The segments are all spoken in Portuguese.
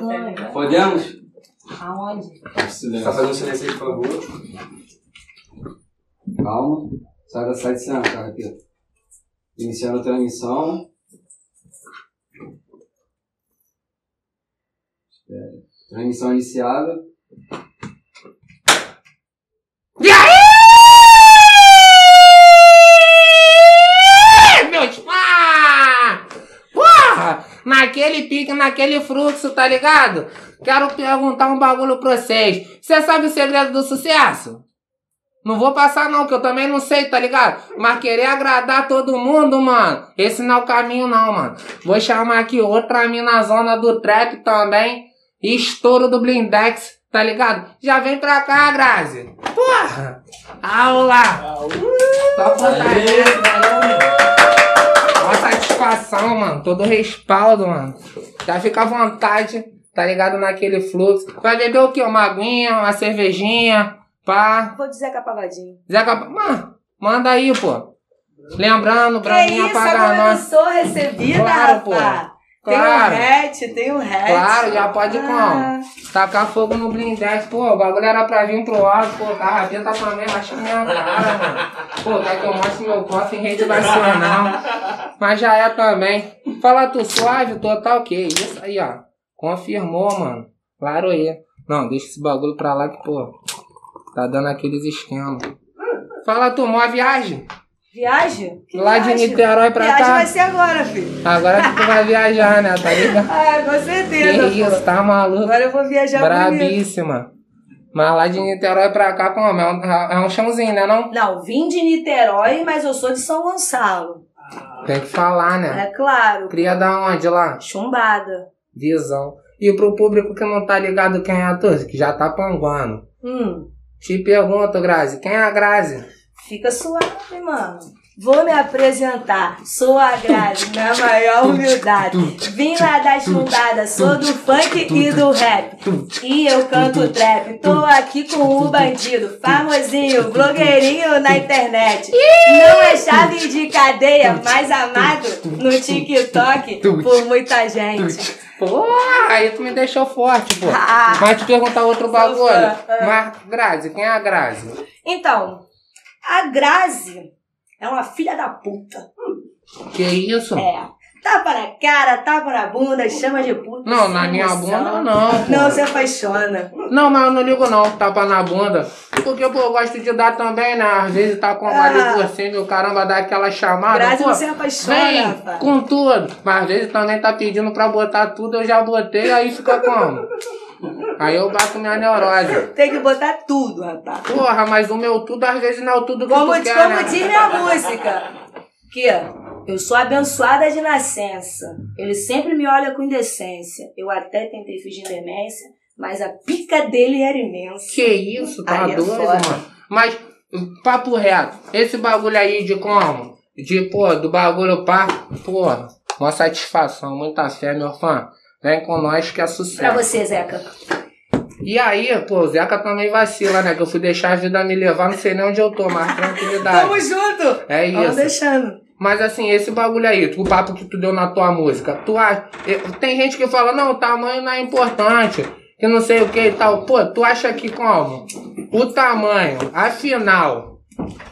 rodando. Podemos? Aonde? Tá fazendo silêncio aí, por favor. Calma. Sai da sai de cena, cara, aqui. Iniciando a transmissão. Espera. Transmissão iniciada. E aí, meus pá! Porra! Naquele pique, naquele fluxo, tá ligado? Quero perguntar um bagulho pra vocês. Você sabe o segredo do sucesso? Não vou passar não, que eu também não sei, tá ligado? Mas querer agradar todo mundo, mano, esse não é o caminho não, mano. Vou chamar aqui outra mina na zona do trap também. Estouro do Blindex, tá ligado? Já vem pra cá, Grazi. Porra! Aula! Só valeu, Uma satisfação, mano. Todo respaldo, mano. Já fica à vontade, tá ligado? Naquele fluxo. Vai beber o quê? Uma aguinha, uma cervejinha, pá. Vou dizer que apagadinho. Zeca, mano, manda aí, pô. Lembrando, Braminha paga agora eu nós. sou recebida, Claro, rapaz. Tem Claro. um hatch, tem um hatch. Claro, já pode Ah. como? Tacar fogo no blindex, pô, o bagulho era pra vir pro alto, pô, carrapeta também, acho que minha cara, mano. Pô, quer que eu mostre meu corpo em rede nacional. Mas já é também. Fala tu suave, total, que isso aí, ó. Confirmou, mano. Claro aí. Não, deixa esse bagulho pra lá que, pô, tá dando aqueles esquemas. Fala tu, mó viagem. Viagem? Que Lá de viagem? Niterói pra Viagem cá. vai ser agora, filho. Agora que tu vai viajar, né? Tá ligado? Ah, com Que certeza. isso, pô. tá maluco? Agora eu vou viajar bonito. Brabíssima. Mas lá de Niterói pra cá, como? É um, é um chãozinho, né não? Não, vim de Niterói, mas eu sou de São Gonçalo. Tem que falar, né? É claro. Cria da onde lá? Chumbada. Visão. E pro público que não tá ligado quem é a Tuzi, que já tá panguando. Hum, Te pergunto, Grazi, quem é a Grazi? Fica suave, mano. Vou me apresentar. Sou a Grazi, na maior humildade. Vim lá da chumbada, sou do funk e do rap. E eu canto trap. Tô aqui com o bandido, famosinho, blogueirinho na internet. Não é chave de cadeia, mas amado no TikTok por muita gente. Porra, aí tu me deixou forte, pô. Ah. Mas te perguntar outro bagulho. ah. Mas, Grazi, quem é a Grazi? Então, a Grazi é uma filha da puta. Que isso? É. Tapa na cara, tapa na bunda, chama de puta. Não, na minha noção. bunda não. pô. Não, se apaixona. Não, mas eu não ligo não, tapa na bunda. Porque, pô, eu gosto de dar também, né? Às vezes tá com a Ah. ali por cima e o caramba dá aquela chamada. Grazi pô, se apaixona, vem rapaz. com tudo. Mas às vezes também tá pedindo pra botar tudo, eu já botei, aí fica como? Aí eu bato minha neurose. Tem que botar tudo, rapaz. Porra, mas o meu tudo às vezes não é o tudo que Como, tu quer, como né? diz minha música. Que eu sou abençoada de nascença. Ele sempre me olha com indecência. Eu até tentei fingir demência, mas a pica dele era imensa. Que isso, tá Aí é doido, foda. mano. Mas, papo reto, esse bagulho aí de como? De, pô, do bagulho pá, porra, uma satisfação, muita fé, meu fã. Vem com nós que é Pra sucesso. você, Zeca. E aí, pô, o Zeca também vacila, né? Que eu fui deixar a vida me levar, não sei nem onde eu tô, mas tranquilidade. Tamo junto. É Vamos isso. deixando. Mas assim, esse bagulho aí, o papo que tu deu na tua música, tu acha. Tem gente que fala, não, o tamanho não é importante, que não sei o que e tal. Pô, tu acha que como? O tamanho, afinal.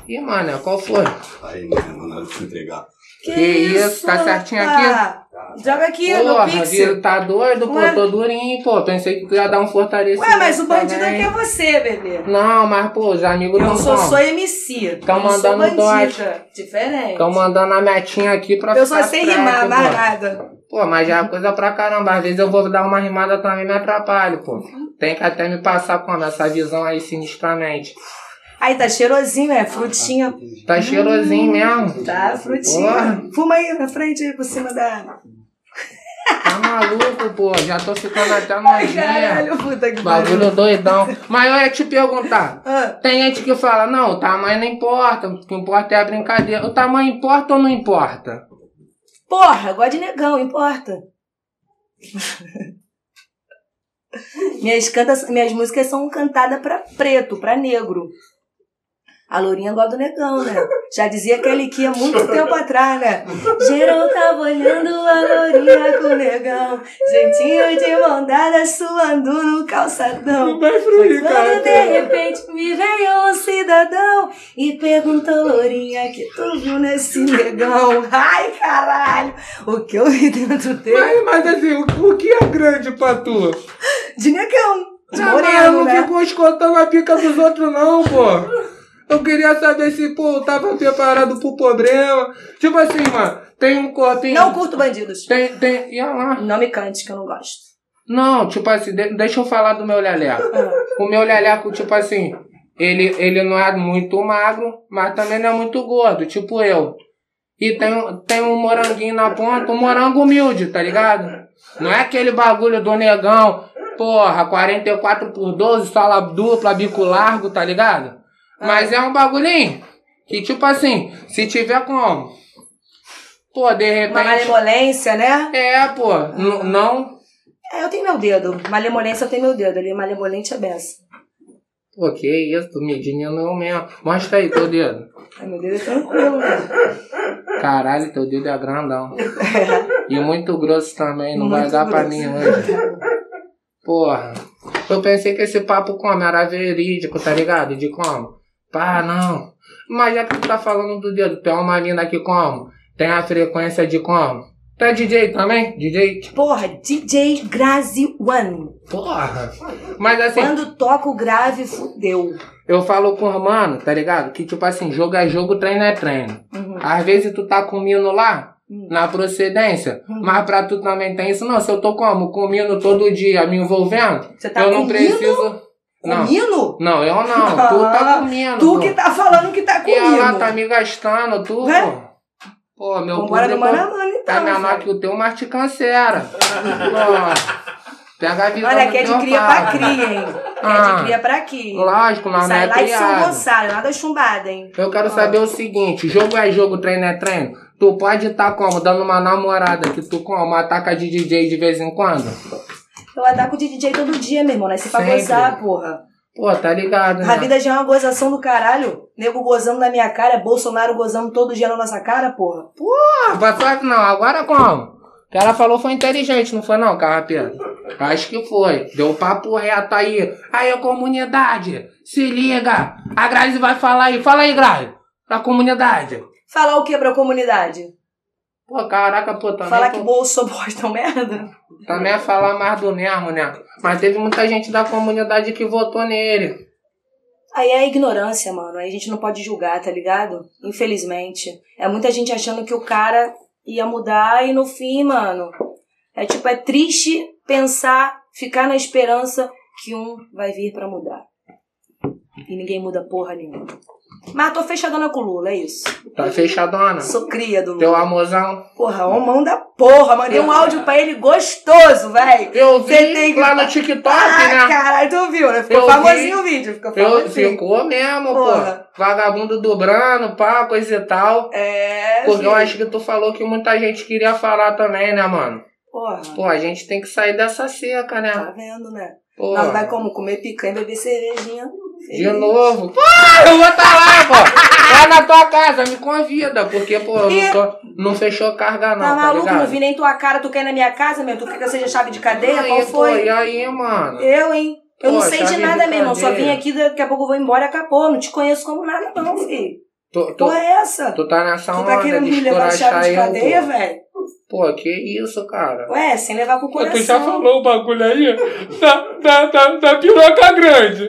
Ih, mano, qual foi? Aí, né? Mandaram te entregar. Que, Que isso, tá certinho rapaz? Joga aqui Porra, no Pix. viu, tá doido, pô, Ué? tô durinho, pô. Pensei que ia dar um fortalecimento. Ué, mas o bandido também. aqui é você, bebê. Não, mas, pô, os amigos Eu não sou, são. sou MC. Tão eu não sou mandando bandida. Diferente. Estão mandando a metinha aqui pra Eu só sei rimar, mais nada. Pô, mas já é coisa pra caramba. Às vezes eu vou dar uma rimada também me atrapalho, pô. Tem que até me passar como essa visão aí sinistramente. Aí tá cheirosinho, é frutinha. Tá cheirosinho mesmo. Tá, frutinha. Porra. Fuma aí na frente, aí por cima da. Tá maluco, pô. Já tô ficando até nojinha. caralho, puta que. Bagulho doidão. Mas eu ia te perguntar. Ah, Tem gente que fala, não, o tamanho não importa. O que importa é a brincadeira. O tamanho importa ou não importa? porra, gosto de negão, importa. minhas, cantas, minhas músicas são cantadas pra preto, pra negro. A lourinha gosta do negão, né? Já dizia aquele que há muito tempo atrás, né? Geral tava olhando a lourinha com o negão. Jeitinho de mão dada suando no calçadão. Vai fluir, quando de repente me veio um cidadão e perguntou, Lourinha, que tu viu nesse negão? Ai, caralho! O que eu vi dentro dele? Mas, mas assim, o, o que é grande pra tu? De negão! De Ah, moreno, não né? fico escutando a pica dos outros, não, pô. Eu queria saber se, pô, tava preparado pro problema. Tipo assim, mano, tem um corpinho. Não curto bandidos. Tem, tem. E olha lá. Não me cante, que eu não gosto. Não, tipo assim, de- deixa eu falar do meu leleco. Ah, O meu leleco, tipo assim, ele, ele não é muito magro, mas também não é muito gordo, tipo eu. E tem, um- tem um moranguinho na ponta, um morango humilde, tá ligado? Não é aquele bagulho do negão, porra, 44 por 12, sala dupla, bico largo, tá ligado? Mas é um bagulhinho que, tipo assim, se tiver como, pô, de Uma repente. malemolência, né? É, pô, não. É, eu tenho meu dedo. Malemolência eu tenho meu dedo. Ali, malemolente é beça. Pô, que isso, medindo eu mesmo. Mostra aí teu dedo. Ai, meu dedo é tranquilo, né? Caralho, teu dedo é grandão. E muito grosso também, não vai Muito dar pra grosso. mim hoje. Porra. Eu pensei que esse papo como era verídico, tá ligado? De como? Pá, não. Mas já que tu tá falando do dedo, tem uma mina aqui como? Tem a frequência de como? Tu é DJ também? DJ? Porra, DJ Grazi One. Porra. Mas assim, Quando toca o grave, fudeu. eu falo com o mano, tá ligado? Que tipo assim, jogo é jogo, treino é treino. Uhum. Às vezes tu tá com Mino lá, Hum. na procedência, Hum. mas pra tu também tem isso. Não, se eu tô como? Com o Mino todo dia me envolvendo, Você tá eu não comigo? preciso. Não, Comigo? não, eu não. Tu tá comendo. Tu pô. que tá falando que tá E ela tá me gastando, tu, Ué? pô. Pô, meu Vambora no mano a público mano, então. tá menor filho. que o teu, mas te cancera. Pega a visão Olha, do que é de cria pai. pra cria, hein? É Ah. de cria pra aqui. Lógico, mas não Sai é lá de São criado. Gonçalo, nada chumbada, hein? Eu quero saber o seguinte, jogo é jogo, treino é treino. Tu pode estar como? Dando uma namorada que tu como? Ataca de DJ de vez em quando? Eu ataco de DJ todo dia, meu irmão. Nasci pra Sempre. gozar, porra. Pô, tá ligado, A né? vida já é uma gozação do caralho. Nego gozando na minha cara, Bolsonaro gozando todo dia na nossa cara, porra. Ah, passou não, agora como? O que ela falou foi inteligente, não foi não, Carrapeiro? Acho que foi. Deu papo reto aí. Aí, comunidade, se liga. A Grazi vai falar aí. Fala aí, Grazi. Pra comunidade. Falar o que pra comunidade? Pô, caraca, pô, também... Falar que pô, Bolso bosta um merda? Também é falar mais do mesmo, né? Mas teve muita gente da comunidade que votou nele. Aí é ignorância, mano. Aí a gente não pode julgar, tá ligado? Infelizmente. É muita gente achando que o cara ia mudar e no fim, mano. É tipo, é triste pensar, ficar na esperança que um vai vir pra mudar. E ninguém muda porra nenhuma. Mas tô fechadona com o Lula, é isso. Tá fechadona. Sou cria do Teu Lula. amorzão. Porra, homão da porra. Mandei um áudio pra ele gostoso, velho. Eu vi tem que- lá no TikTok, Ah, né? caralho, tu viu, né? Ficou Eu famosinho vi. o vídeo. Ficou Eu, famosinho. ficou mesmo, Porra. pô. Vagabundo dobrando, pá, coisa e tal. É, Porque eu filho. acho que tu falou que muita gente queria falar também, né, mano? Porra, Pô, a gente tem que sair dessa seca, tá né? vendo, né? Pô, Nós vai como? Comer picanha e beber cervejinha. De novo. Pô, eu vou estar lá, pô. Lá na tua casa, me convida. Porque, pô, eu E- não, tô, não fechou carga, não, Tá tá, maluco? ligado? não vi nem tua cara, tu quer ir na minha casa, meu? Tu quer que eu seja chave de cadeia? aí, Qual pô, foi? e aí, mano? Eu, hein? Eu não Pô, sei de nada, meu irmão. Só vim aqui, daqui a pouco eu vou embora e acabou. Não te conheço como nada, não, filho. Tu, tu, Porra é essa? tu tá nessa Tu onda tá querendo de me levar de chave de cadeia, pô. velho? Pô, que isso, cara? Ué, sem levar pro Pô, tu já coração. falou o bagulho aí da, da, da, da piroca grande.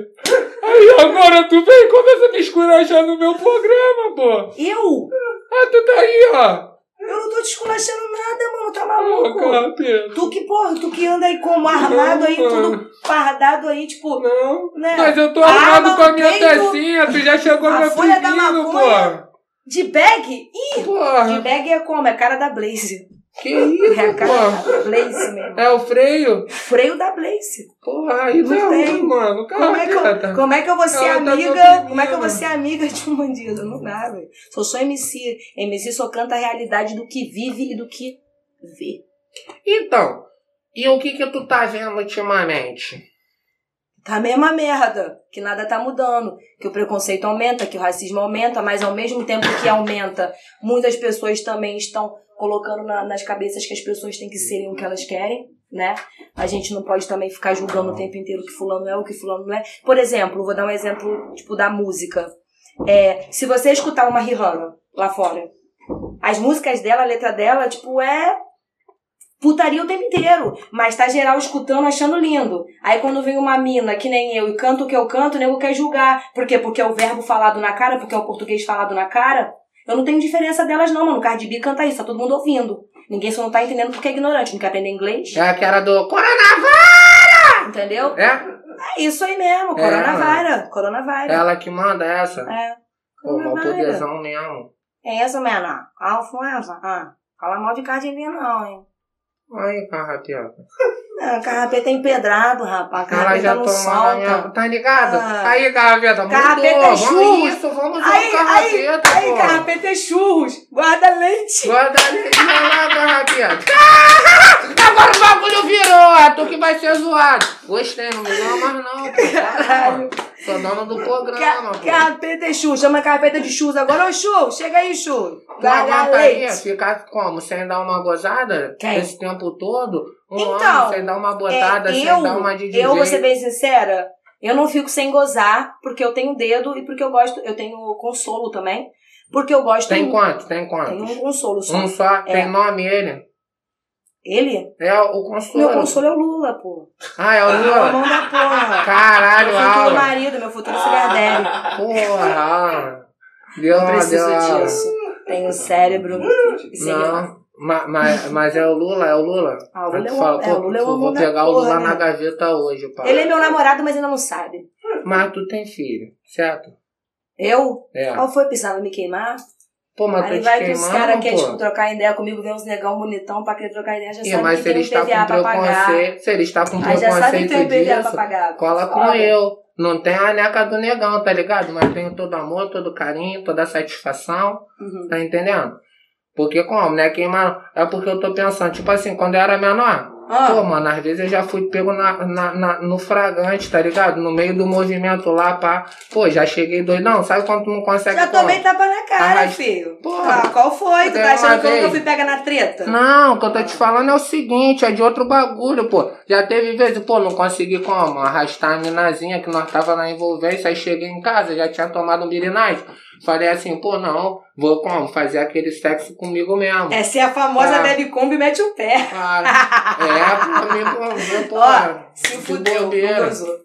Aí agora tu vem e começa a me esculachar no meu programa, pô. Eu? Ah, tu tá aí, ó. Eu não tô te esculachando nada, mano. Tá maluco? Pedro. Tu que, porra, tu que anda aí como armado aí, tudo fardado aí, tipo, Não. né? Mas eu tô Arma armado com a minha peito, pecinha, tu já chegou A me folha da maconha. pô. De bag? Ih, de Porra, bag é como? É cara da Blaze. Que isso, É pô. Blaze mesmo. É o freio? Freio da Blaze. Porra, aí Não tem. mano. Como é, que Caraca. eu, como é que eu vou ser Ela tá amiga? sofrendo. Como é que eu vou ser amiga de um bandido? Não dá, velho. Sou só MC. MC só canta a realidade do que vive e do que vê. Então, e o que que tu tá vendo ultimamente? Tá a mesma merda, que nada tá mudando, que o preconceito aumenta, que o racismo aumenta, mas ao mesmo tempo que aumenta, muitas pessoas também estão colocando na- nas cabeças que as pessoas têm que serem o que elas querem, né? A gente não pode também ficar julgando o tempo inteiro que fulano é o que fulano não é. Por exemplo, vou dar um exemplo, tipo, da música. É, se você escutar uma Rihanna lá fora, as músicas dela, a letra dela, tipo, é putaria o tempo inteiro. Mas tá geral escutando, achando lindo. Aí quando vem uma mina que nem eu e canta o que eu canto, nego quer julgar. Por quê? Porque é o verbo falado na cara, porque é o português falado na cara. Eu não tenho diferença delas não, mano. Cardi B canta isso, tá todo mundo ouvindo. Ninguém só não tá entendendo porque é ignorante, não quer aprender inglês. É que era do Coronavírus! Entendeu? É? É isso aí mesmo, É. coronavírus. Coronavírus. Ela que manda essa. É. Pô, mal mesmo. É isso, menor. Alfonso. Ah, fala mal de Cardi B não, hein. Aí, carrapeca. Ah, carrapeta é empedrado, rapaz. Ela Carrapeta já não tomou na minha... solta. Tá ligado? Ah. Aí, carrapeta, mudou. Carrapeta é Vamos churros. isso, vamos Aí, o carrapeta, aí, pô. carrapeta é churros. Guarda leite. Guarda ali, lá, carrapeta. Agora o bagulho virou, é tu que vai ser zoado. Gostei, não me mais não, pô. Caralho. Sou dono do programa, Ca- pô. É churros. Chama carrapeta de churros. Agora, ô churros, chega aí, aguentaria leite. ficar como? Sem dar uma gozada? Quem? Esse tempo todo? Um Então, ano sem dar uma botada, É, sem eu, dar uma de DJ. eu vou ser bem sincera, eu não fico sem gozar, porque eu tenho dedo e porque eu gosto, eu tenho consolo também, porque eu gosto Tem muito. quanto? Tem Tem quantos? um consolo só. Um só? É. Tem nome ele? Ele? É o consolo. Meu consolo é o Lula, pô. Ah, é o É o Lula? mão da porra. Caralho, Meu futuro marido, meu futuro sugar daddy. Porra. Deu Não preciso deu disso. Tenho um cérebro. Não, ma- mas, mas é o Lula, é o Lula. Ah, o Lula é um- fala, é, o Lula é um vou pegar o Lula na né? gaveta hoje, pá. Ele é meu namorado, mas ainda não sabe. Mas tu tem filho, certo? Eu? É. Qual foi? Precisava me queimar? Pô, mas Aí tô vai que os caras querem tipo, trocar ideia comigo, vê uns negão bonitão pra querer trocar ideia, já Ih, sabe mas que se tem ele um está com PVA pra pagar. preconceito, se ele está com Aí já sabe que tem um preconceito PVA pra disso, pagar. cola com Olha. eu. Não tem a neca do negão, tá ligado? Mas tenho todo amor, todo carinho, toda satisfação, Uhum. tá entendendo? Porque como, né? Queimar. É porque eu tô pensando, tipo assim, quando eu era menor, Ah, pô, mano, às vezes eu já fui pego na, na, na- no fragante, tá ligado? No meio do movimento lá, pá. Pô, já cheguei doidão. Sabe quando tu não consegue. já como? tomei tapa na cara, Arras- filho. Porra. Ah, qual foi? Tu tá achando que eu fui pega na treta? Não, o que eu tô te falando é o seguinte, é de outro bagulho, pô. Já teve vezes, pô, não consegui como? Arrastar a minazinha que nós tava na envolvência, aí cheguei em casa, já tinha tomado um birinais. Falei assim, pô, não, vou como? Fazer aquele sexo comigo mesmo. Essa é a famosa Ah. bebe combi mete o pé. Cara, é, pra mim, pô, Ó, se de fudeu, não gozou.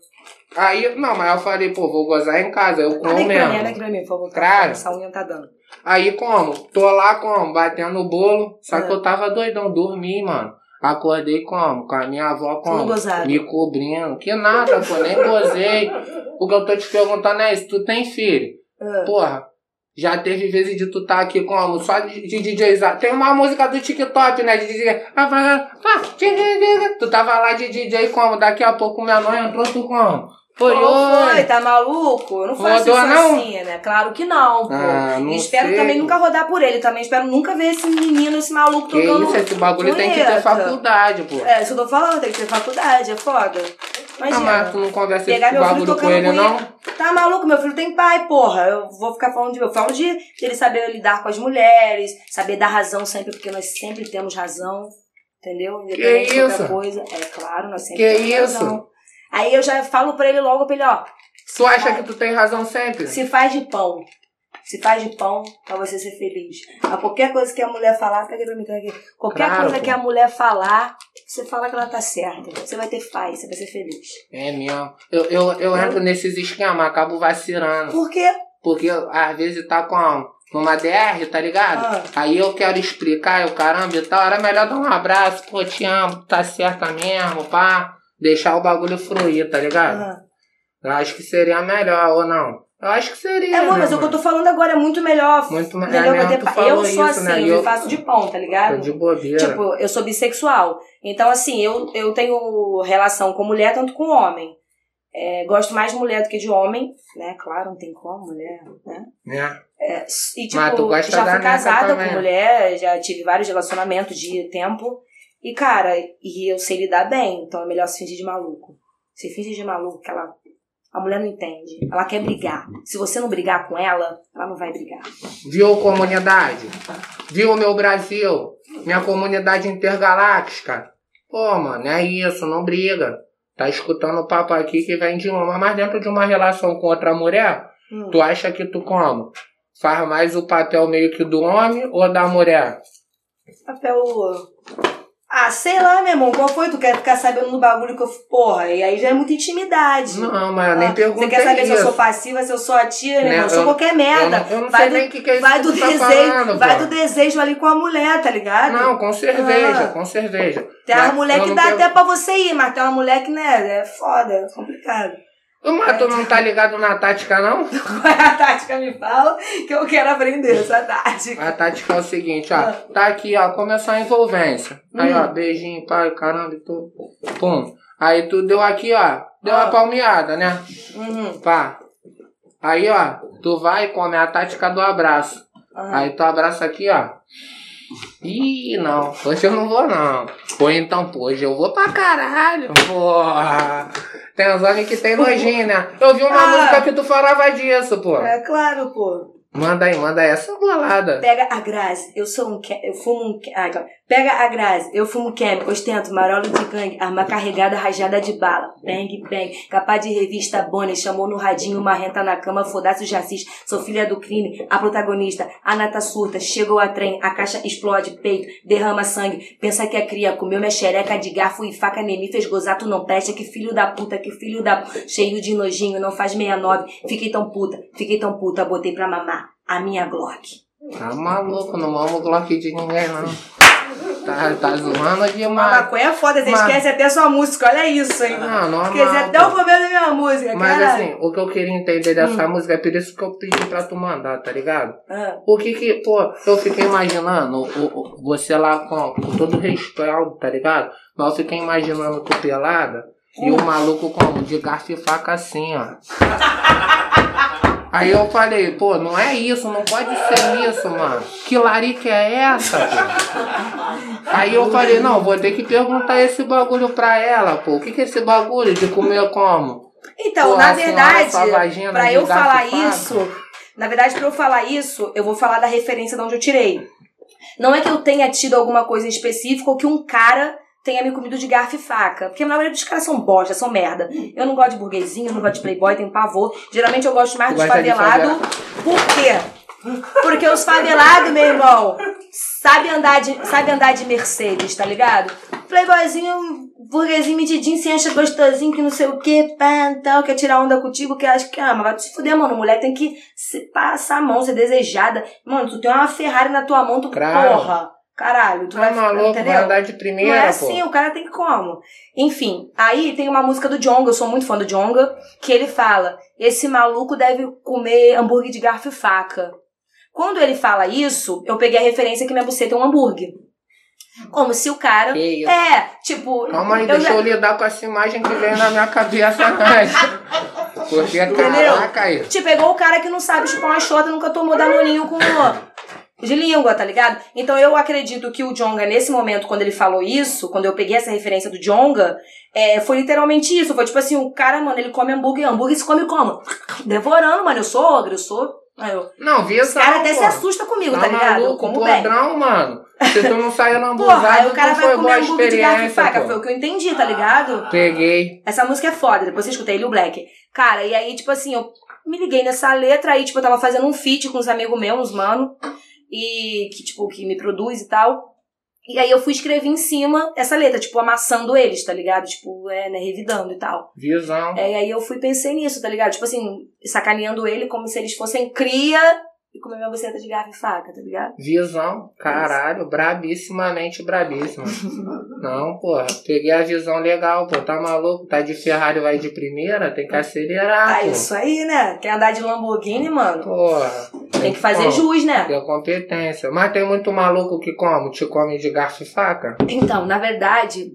Aí, não, mas eu falei, pô, vou gozar em casa, eu como vem pra mim, mesmo. aqui pra mim, por favor. Claro. Essa unha tá dando. Aí como? Tô lá como? Batendo o bolo. Só que É. eu tava doidão, dormi, mano. Acordei como? Com a minha avó como? Me cobrindo. Que nada, pô, nem gozei. O que eu tô te perguntando é isso, tu tem filho? Ah. Porra, já teve vezes de tu tá aqui como? Só de, de DJ. Tem uma música do TikTok, né? De DJ. Ah. Tu tava lá de DJ como? Daqui a pouco minha mãe entrou, tu como? Foi, oi. foi? Tá maluco? Eu não faço Rodou, isso não? assim, né? Claro que não, pô. Ah, não espero sei, também nunca rodar por ele. Também espero nunca ver esse menino, esse maluco Que tocando. isso, esse bagulho tem que ter faculdade, pô. É, isso que eu tô falando, tem que ter faculdade, é foda. Ah, Imagina. mas tu não conversa Pegar esse meu filho bagulho com ele, punheta. não? Tá maluco? Meu filho tem pai, porra. Eu vou ficar falando de. Eu falo de, ele saber lidar com as mulheres, saber dar razão sempre, porque nós sempre temos razão. Entendeu? Independente de isso? coisa. É claro, nós sempre Que temos isso? razão. Aí eu já falo pra ele logo pra ele, ó. Tu acha que tu tem razão sempre? Se faz de pão. Se faz de pão pra você ser feliz. A qualquer coisa que a mulher falar, pega pra mim, tá aqui. Qualquer Claro, coisa pô. que a mulher falar, você fala que ela tá certa. Você vai ter paz, você vai ser feliz. É mesmo. Eu, eu, eu entro nesses esquemas, acabo vacilando. Por quê? Porque às vezes tá com numa DR, tá ligado? Ah. Aí eu quero explicar, eu caramba e tal. Era melhor dar um abraço, pô, te amo, tá certa mesmo, pá. Deixar o bagulho fluir, tá ligado? Ah. Eu acho que seria melhor, ou não? Eu acho que seria. É, amor, né, mas o que eu tô falando agora é muito melhor. Muito me- melhor é pa- falou Eu sou isso, assim, né? Eu eu- faço de pão, tá ligado? de bobeira. Tipo, eu sou bissexual. Então, assim, eu, eu tenho relação com mulher tanto com homem. É, gosto mais de mulher do que de homem, né? Claro, não tem como, mulher, né? né? É, e, tipo, Mas tu gosta já fui casada também. com mulher, já tive vários relacionamentos de tempo. E, cara, e eu sei lidar bem, então é melhor se fingir de maluco. se finge de maluco, que ela. A mulher não entende. Ela quer brigar. Se você não brigar com ela, ela não vai brigar. Viu, comunidade? Viu, meu Brasil? Minha comunidade intergaláctica? Pô, mano, é isso, não briga. Tá escutando o papo aqui que vem de uma, mas dentro de uma relação com outra mulher, Hum. tu acha que tu como? Faz mais o papel meio que do homem ou da mulher? Papel. Ah, sei lá, meu irmão. Qual foi? Tu quer ficar sabendo do bagulho que eu. Porra, e aí já é muita intimidade. Não, mas eu nem Ah, perguntei Você quer saber isso. se eu sou passiva, se eu sou ativa, Né? Eu sou qualquer merda. Eu não, eu não vai sei do, nem o que, que é isso vai do tá desejo, falando, vai do desejo ali com a mulher, tá ligado? Não, com cerveja, Ah. com cerveja. Tem uma mulher que dá até pra você ir, mas tem uma mulher que, né, é foda, é complicado. Mas tu não tá ligado na tática, não? Qual é a tática? Me fala que eu quero aprender essa tática. A tática é o seguinte, ó. Tá aqui, ó. Começou a envolvência. Aí, Hum. ó, beijinho, pai, caramba, e tudo. Pum. Aí tu deu aqui, ó. Deu Ah. uma palmeada, né? Uhum. Pá. Aí, ó. Tu vai e come a tática do abraço. Aham. Aí tu abraça aqui, ó. Ih, não. Hoje eu não vou, não. Ou então, pô, hoje eu vou pra caralho. Porra. Tem uns homens que tem nojinho, né? Eu vi uma Ah. música que tu falava disso, pô. É claro, pô. Manda aí, manda essa bolada. Pega a Grazi, eu sou um. Eu fumo um. Ah, calma. Pega a Grazi, eu fumo químico, ostento, marola de gangue, arma carregada, rajada de bala. Bang, bang. Capaz de revista Bonnie, chamou no radinho, uma renta na cama, fodasse o jacis. Sou filha do crime, a protagonista, a nata surta, chegou a trem, a caixa explode, peito, derrama sangue. Pensa que a cria comeu minha xereca de garfo e faca, nem me fez gozar, tu não presta, que filho da puta, que filho da. Cheio de nojinho, não faz 69. Fiquei tão puta, fiquei tão puta, botei pra mamar a minha Glock. Tá maluco, não amo Glock de ninguém, não. Tá, tá zoando demais. maconha é foda, você Mas- esquece até sua música, olha isso, hein? Não, normal. Esquece até o começo da minha música, Mas cara. assim, o que eu queria entender dessa música é por isso que eu pedi pra tu mandar, tá ligado? Ah, O que que, pô, eu fiquei imaginando, o, o- você lá com, com todo respeito, tá ligado? Mas eu fiquei imaginando tu pelada e o maluco como de garfo e faca assim, ó. Aí eu falei, pô, não é isso, não pode ser isso, mano. Que larica é essa, pô? Aí eu falei, não, vou ter que perguntar esse bagulho pra ela, pô. O que que é esse bagulho de comer como? Então, Pô, na senhora, verdade, vagina pra eu falar isso, na verdade, pra eu falar isso, eu vou falar da referência de onde eu tirei. Não é que eu tenha tido alguma coisa em específico ou que um cara tenha me comido de garfo e faca. Porque na maioria dos caras são bosta, são merda. Eu não gosto de burguesinho, não gosto de playboy, tenho pavor. Geralmente eu gosto mais dos favelados. Por quê? Porque os favelados, meu irmão, sabe andar de, sabe andar de Mercedes, tá ligado? Playboyzinho, burguesinho medidinho, se acha gostosinho, que não sei o que, pá, tal, quer tirar onda contigo, que acha que ama. Vai te fuder, mano. Mulher tem que se passar a mão, ser desejada. Mano, tu tem uma Ferrari na tua mão, tu, Claro. porra. Caralho, tu é vai maluco, entendeu? vai andar de primeira, Não é pô. assim, o cara tem como. Enfim, aí tem uma música do Jonga, eu sou muito fã do Jonga, que ele fala: esse maluco deve comer hambúrguer de garfo e faca. Quando ele fala isso, eu peguei a referência que minha buceta é um hambúrguer. Como se o cara. É, tipo. Calma aí, eu deixa já- eu lidar com essa imagem que veio na minha cabeça antes. Porque, caraca, aí. Te pegou o cara que não sabe chupar uma chota, nunca tomou danoninho com de língua, tá ligado? Então eu acredito que o Jonga, nesse momento, quando ele falou isso, quando eu peguei essa referência do Jonga, é, foi literalmente isso. Foi tipo assim, o cara, mano, ele come hambúrguer, hambúrguer se come como? Devorando, mano. Eu sou ogro, eu sou. Eu, Não, os visão, caras até pô. se assustam comigo, tá, Tá ligado? Eu maluco, como bem. podrão, mano. Se tu não saiu na Porra, aí o cara vai comer hambúrguer de garfo e faca. pô. Foi o que eu entendi, tá ligado? Peguei. Essa música é foda, depois você escuta ele e o Black. Cara, e aí, tipo assim, eu me liguei nessa letra, aí, tipo, eu tava fazendo um feat com uns amigos meus, uns mano, e que, tipo, que me produz e tal. E aí eu fui escrever em cima essa letra, tipo, amassando eles, tá ligado? Tipo, é, né, revidando e tal. Visão. É, e aí eu fui pensei nisso, tá ligado? Tipo assim, sacaneando ele como se eles fossem cria e comer minha buceta de garfo e faca, tá ligado? Visão, caralho, brabissimamente brabíssima. Não, porra, peguei a visão legal, pô, tá maluco? Tá de Ferrari, vai de primeira, tem que acelerar, Ah, pô. isso aí, né? Quer andar de Lamborghini, mano? Porra. Tem que fazer como? jus, né? Ter competência. Mas tem muito maluco que como? Te come de garfo e faca? Então, na verdade,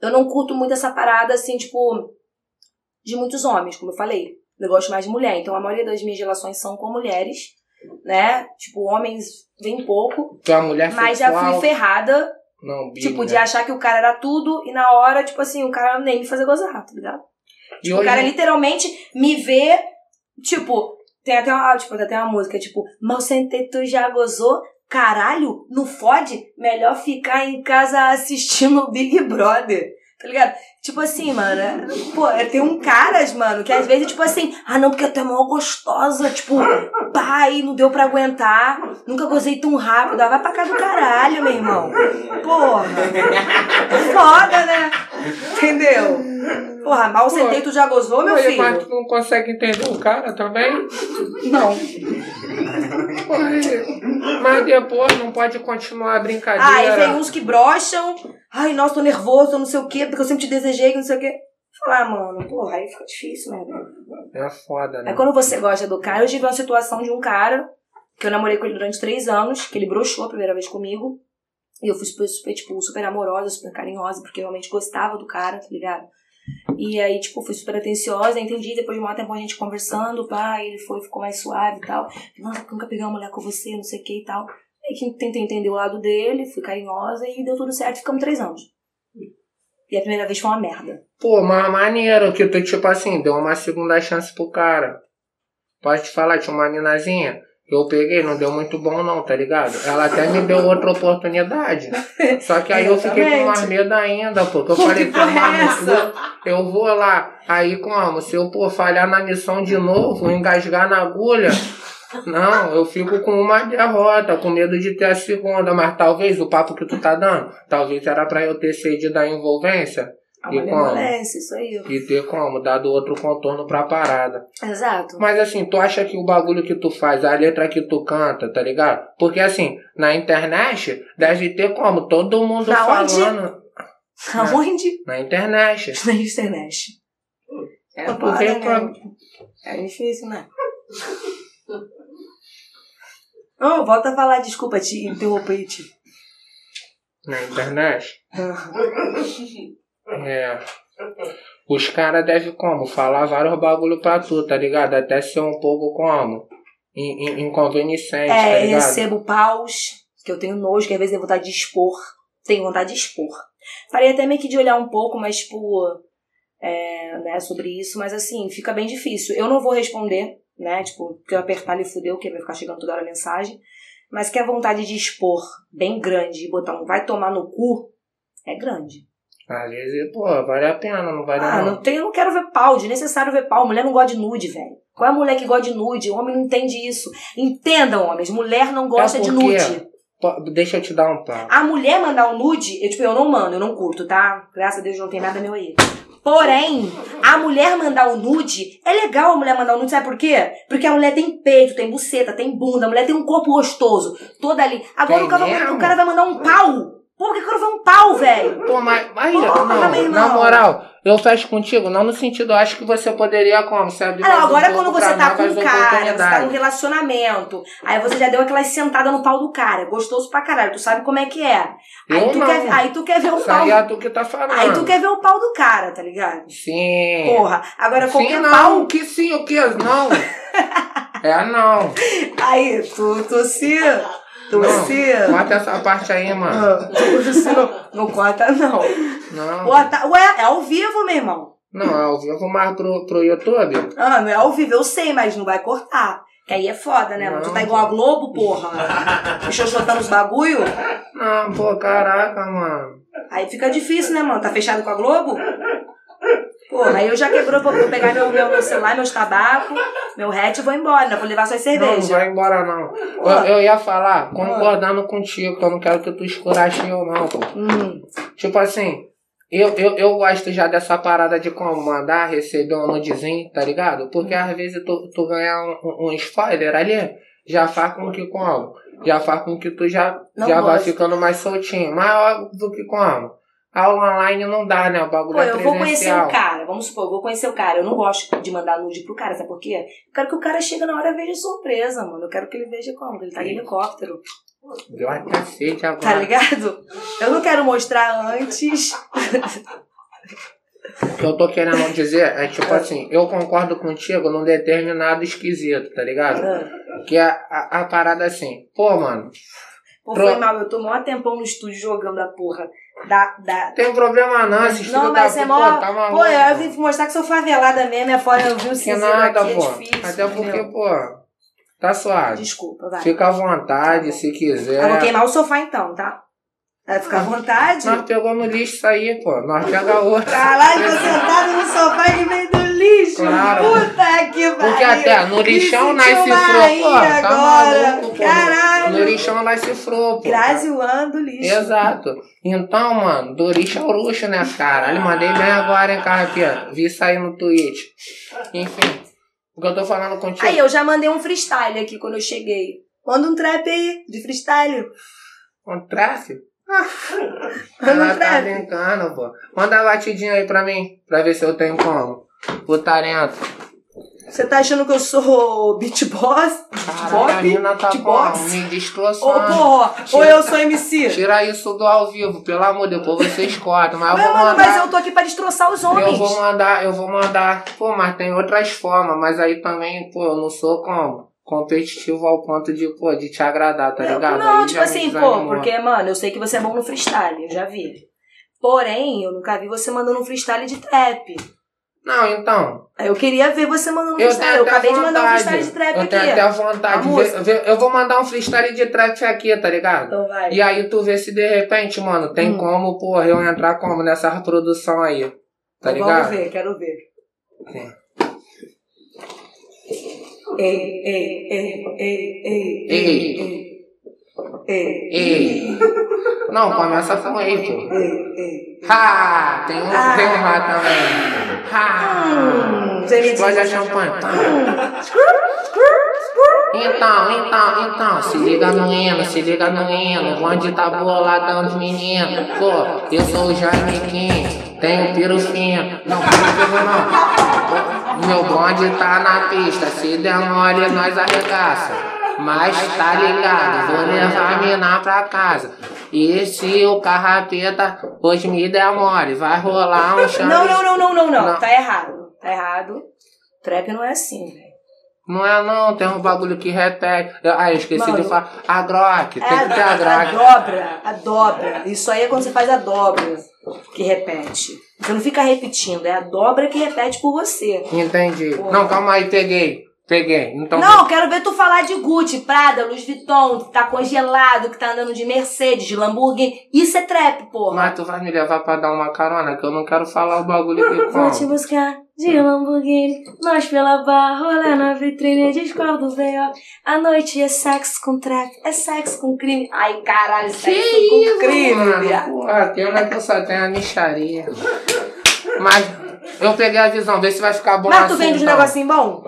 eu não curto muito essa parada, assim, tipo, de muitos homens, como eu falei. Eu gosto mais de mulher. Então, a maioria das minhas relações são com mulheres, né? Tipo, homens vem pouco. Tu é mulher Mas já sexual. fui ferrada Não, Big, Tipo, né? de achar que o cara era tudo e na hora, tipo assim, o cara nem me fazer gozar, tá ligado? Tipo, o hoje- cara literalmente me vê, tipo, tem até uma, tipo, tem até uma música, tipo, mal sentei, tu já gozou? Caralho, não fode? Melhor ficar em casa assistindo o Big Brother. Tá ligado? Tipo assim, mano, é- pô, é- tem um caras, mano, que às vezes, tipo assim, ah não, porque tu é mó gostosa, tipo, pai, não deu pra aguentar, nunca gozei tão rápido, ah, vai pra casa do caralho, meu irmão. Porra. Foda, né? Entendeu? Porra, mal sentei, tu já gozou, meu filho? Mas tu não consegue entender o cara também? Não. Mas- Mas depois não pode continuar a brincadeira. E vem uns que brocham. Ai, nossa, tô nervoso, não sei o quê, porque eu sempre te desejei, não sei o quê. Falar, ah, mano, porra, aí fica difícil, né? É foda, né? É quando você gosta do cara. Eu tive uma situação de um cara que eu namorei com ele durante três anos, que ele broxou a primeira vez comigo. E eu fui super, super, tipo, super amorosa, super carinhosa, porque eu realmente gostava do cara, tá ligado? E aí, tipo, fui super atenciosa, entendi, depois de um tempo a gente conversando, pá, ele foi, ficou mais suave e tal. Nossa, nunca peguei uma mulher com você, não sei o que e tal. Aí que tentei entender o lado dele, fui carinhosa e deu tudo certo, ficamos três anos. E a primeira vez foi uma merda. Pô, mas maneiro que tu, tipo assim, deu uma segunda chance pro cara. Pode te falar, tinha uma minazinha. Eu peguei, não deu muito bom não, tá ligado? Ela até me deu outra oportunidade. Só que aí eu fiquei com mais medo ainda, pô. Que eu Pô, falei, que porra tomar no essa? cu, eu vou lá. Aí como? Se eu, pô, falhar na missão de novo, engasgar na agulha... Não, eu fico com uma derrota, com medo de ter a segunda, mas talvez o papo que tu tá dando, talvez era pra eu ter cedido a envolvência A E malemolência, isso aí. e ter como, dado outro contorno pra parada. Exato. Mas assim, tu acha que o bagulho que tu faz, a letra que tu canta, tá ligado? Porque assim, na internet deve ter como, todo mundo Na onde? falando. Aonde? Na internet. Na internet. É Porque pra- né? É difícil, né? Oh, volta a falar, desculpa te interromper, te. Na internet. É. Os caras devem como? Falar vários bagulho pra tu, tá ligado? Até ser um pouco como? In- in- Inconveniente, tá É, ligado? recebo paus, que eu tenho nojo, que às vezes tenho vontade de expor. Tenho vontade de expor. Parei até meio que de olhar um pouco, mas, tipo, é, né, sobre isso, mas assim, fica bem difícil. Eu não vou responder, né? Tipo, porque eu apertar ali fudeu, que vai ficar chegando toda hora a mensagem. Mas que a vontade de expor bem grande e botar um vai tomar no cu é grande. Às vezes, pô, vale a pena, não vale Ah, não. não tem, eu não quero ver pau, desnecessário ver pau. Mulher não gosta de nude, velho. Qual é a mulher que gosta de nude? Homem não entende isso. Entendam, homens. Mulher não gosta É de nude. Deixa eu te dar um papo. A mulher mandar um nude, eu, tipo, eu não mando, eu não curto, tá? Graças a Deus não tem nada meu aí. Porém, a mulher mandar o nude, é legal a mulher mandar o nude, sabe por quê? Porque a mulher tem peito, tem buceta, tem bunda, a mulher tem um corpo gostoso, toda ali. Agora o cara, o cara vai mandar um pau. Pô, que ver um pau, velho? Pô, mas, mas Porra, não, meu na moral, eu fecho contigo, não no sentido, eu acho que você poderia como, se abrir Ah, não, um agora pouco quando você tá com um cara, você tá num relacionamento, aí você já deu aquela sentada no pau do cara, gostoso pra caralho, tu sabe como é que é. Aí, Eu tu, não. quer, aí tu quer ver o Isso pau. aí é tu que tá falando. Aí tu quer ver o pau do cara, tá ligado? Sim. Porra, agora sim, qualquer não, pau. que sim, o que? Não. é não. Aí, tu, tu se. Tu não. Bota essa parte aí, mano. Ah, Tu se não, não corta, não. Não. Bota, ué, é ao vivo, meu irmão. Não, é ao vivo mais pro, pro YouTube. Ah, não é ao vivo, eu sei, mas não vai cortar. Que aí é foda, né? mano? Tu Não. tá igual a Globo, porra. Xoxotando os bagulho. Não, pô, caraca, mano. Aí fica difícil, né, mano? Tá fechado com a Globo? Porra, aí eu já quebrou eu pegar meu, meu, meu celular, meus tabacos, meu hat e vou embora, né? Vou levar só Não, não cerveja. vai embora não. Eu, eu ia falar, concordando contigo, que eu não quero que tu escurache eu não, pô. Hum, Tipo assim, eu, eu, eu gosto já dessa parada de como mandar, receber um nudezinho, tá ligado? Porque às vezes tu, tu ganhar um, um- spoiler ali, já faz com que como? Já faz com que tu já, Não já vai gosto. ficando mais soltinho. Maior do que como? Aula online não dá, né? O bagulho Pô, é eu vou conhecer o cara, vamos supor, eu vou conhecer o cara. Eu não gosto de mandar nude pro cara, sabe por quê? Eu quero que o cara chegue na hora e veja surpresa, mano. Eu quero que ele veja como? que Ele tá em helicóptero. Deu uma cacete agora. Tá ligado? Eu não quero mostrar antes. O que eu tô querendo dizer é tipo assim, eu concordo contigo num determinado esquisito, tá ligado? Ah, Que é a, a parada assim, pô, mano, Pô, Pro- foi mal, eu tô mó tempão no estúdio jogando a porra da. da... Tem problema não, esse Não, mas é mó. tá maluco. Pô, eu vim mostrar que sou favelada mesmo, é foda, eu vi o Que cinzeiro nada, aqui, pô. é difícil. Até porque, entendeu? pô, tá suave. Desculpa, vai. Fica à vontade, se quiser. Eu vou queimar o sofá então, tá? Vai ficar à vontade. Nós pegou no lixo isso aí, pô. Nós pega outro. Caralho, tô sentado no sofá e meio do lixo. Claro. Puta que pariu. Porque até no lixão nasce senti fro, uma rainha pô. Tá agora. maluco, pô. Caralho. No lixão nasce fro, pô. Graziando lixo. Exato. Então, mano, do lixo ao luxo, né, caralho? Mandei bem agora, hein, carapia. Vi sair no Twitch. Enfim, o que eu tô falando contigo. Aí, eu já mandei um freestyle aqui quando eu cheguei. Manda um trap aí, de freestyle. Um trap? Manda um Ela tá trap. brincando, pô. Manda a batidinha aí pra mim, pra ver se eu tenho como. O talento. Você tá achando que eu sou beat boss? Caralho, a mina tá Beatbox? como? Me Ô, destroçando. porra, ou eu sou MC? Tira isso do ao vivo, pelo amor, depois vocês cortam. Mas eu vou mandar. mas eu tô aqui pra destroçar os homens. Eu vou mandar, eu vou mandar. Pô, mas tem outras formas, mas aí também, pô, eu não sou como competitivo ao ponto de, pô, de te agradar, tá ligado? Não, Aí tipo assim, pô, porque, mano, eu sei que você é bom no freestyle, eu já vi. Porém, eu nunca vi você mandando um freestyle de trap. Não, então. Eu queria ver você mandando um Eu freestyle. Eu até acabei de mandar um freestyle de trap Eu aqui. tenho até vontade. Música. vê- eu vou mandar um freestyle de trap aqui, tá ligado? Então vai. E aí tu vê se de repente, mano, tem Hum. como, porra, eu entrar como nessa produção aí. Tá Então ligado? Vamos ver, quero ver. Sim. Ei, ei, ei, ei, ei, Ei. ei, ei, Ei. Não, começa com ei, pô. ei, ei. Ha! Tem um, Ah. tem um lá também. Ha! Hum, Explode a champanhe. Então, então, então, se liga no hino, se liga no hino. O bonde tá boladão de menino. Pô, eu sou o Jaime Kim, tenho piro fino. Não, piro não. Meu bonde tá na pista, se der mole nós arregaça. Mas tá ligado, vou levar a mina pra casa. E se o carrapeta hoje me der mole, vai rolar um chão. Não, não, não, não, não, não. Não. Tá errado. Tá errado. Trap não é assim, velho. Não é não, tem um bagulho que repete. Ah, eu esqueci Mano. de falar. A grok, tem É que ter a a, a dobra, a dobra. Isso aí é quando você faz a dobra que repete. Você não fica repetindo, é a dobra que repete por você. Entendi. Porra. Não, calma aí, peguei. Peguei. Então. Não, quero ver tu falar de Gucci, Prada, Louis Vuitton, que tá congelado, que tá andando de Mercedes, de Lamborghini. Isso é trap, porra. Mas tu vai me levar pra dar uma carona, que eu não quero falar o bagulho que Vou te buscar de Lamborghini, nós pela barra, olha na vitrine, discordo, veio. A noite é sexo com trap, é sexo com crime. Ai, caralho, sexo com crime, mano? Porra, tem uma que eu só tenho a micharia. Mas eu peguei a visão, vê se vai ficar bom Mas tu assim, vende um então. negocinho bom?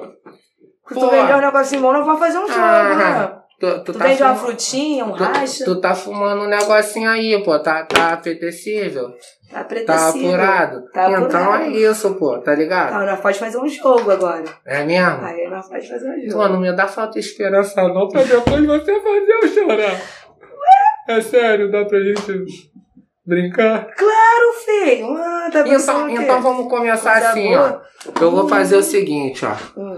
Se tu Pô. vender um negocinho bom, não vou fazer um jogo, né? Ah, tu, tu Tu tá vende uma fuma- frutinha, um tu, racha, tu tá fumando um negocinho aí, pô. Tá, tá apetecível. tá Tá apetecível. apurado. Tá então apurado. é isso, pô, tá ligado? Ah, nós pode fazer um jogo agora. É mesmo? Aí nós pode fazer um Pô, jogo. não me dá falta de esperança não, pra depois você fazer eu chorar. É sério, dá pra gente brincar? Claro, filho. Ah, tá Então, então vamos começar Coisa assim, boa. ó. Eu vou fazer o seguinte, ó. Hum.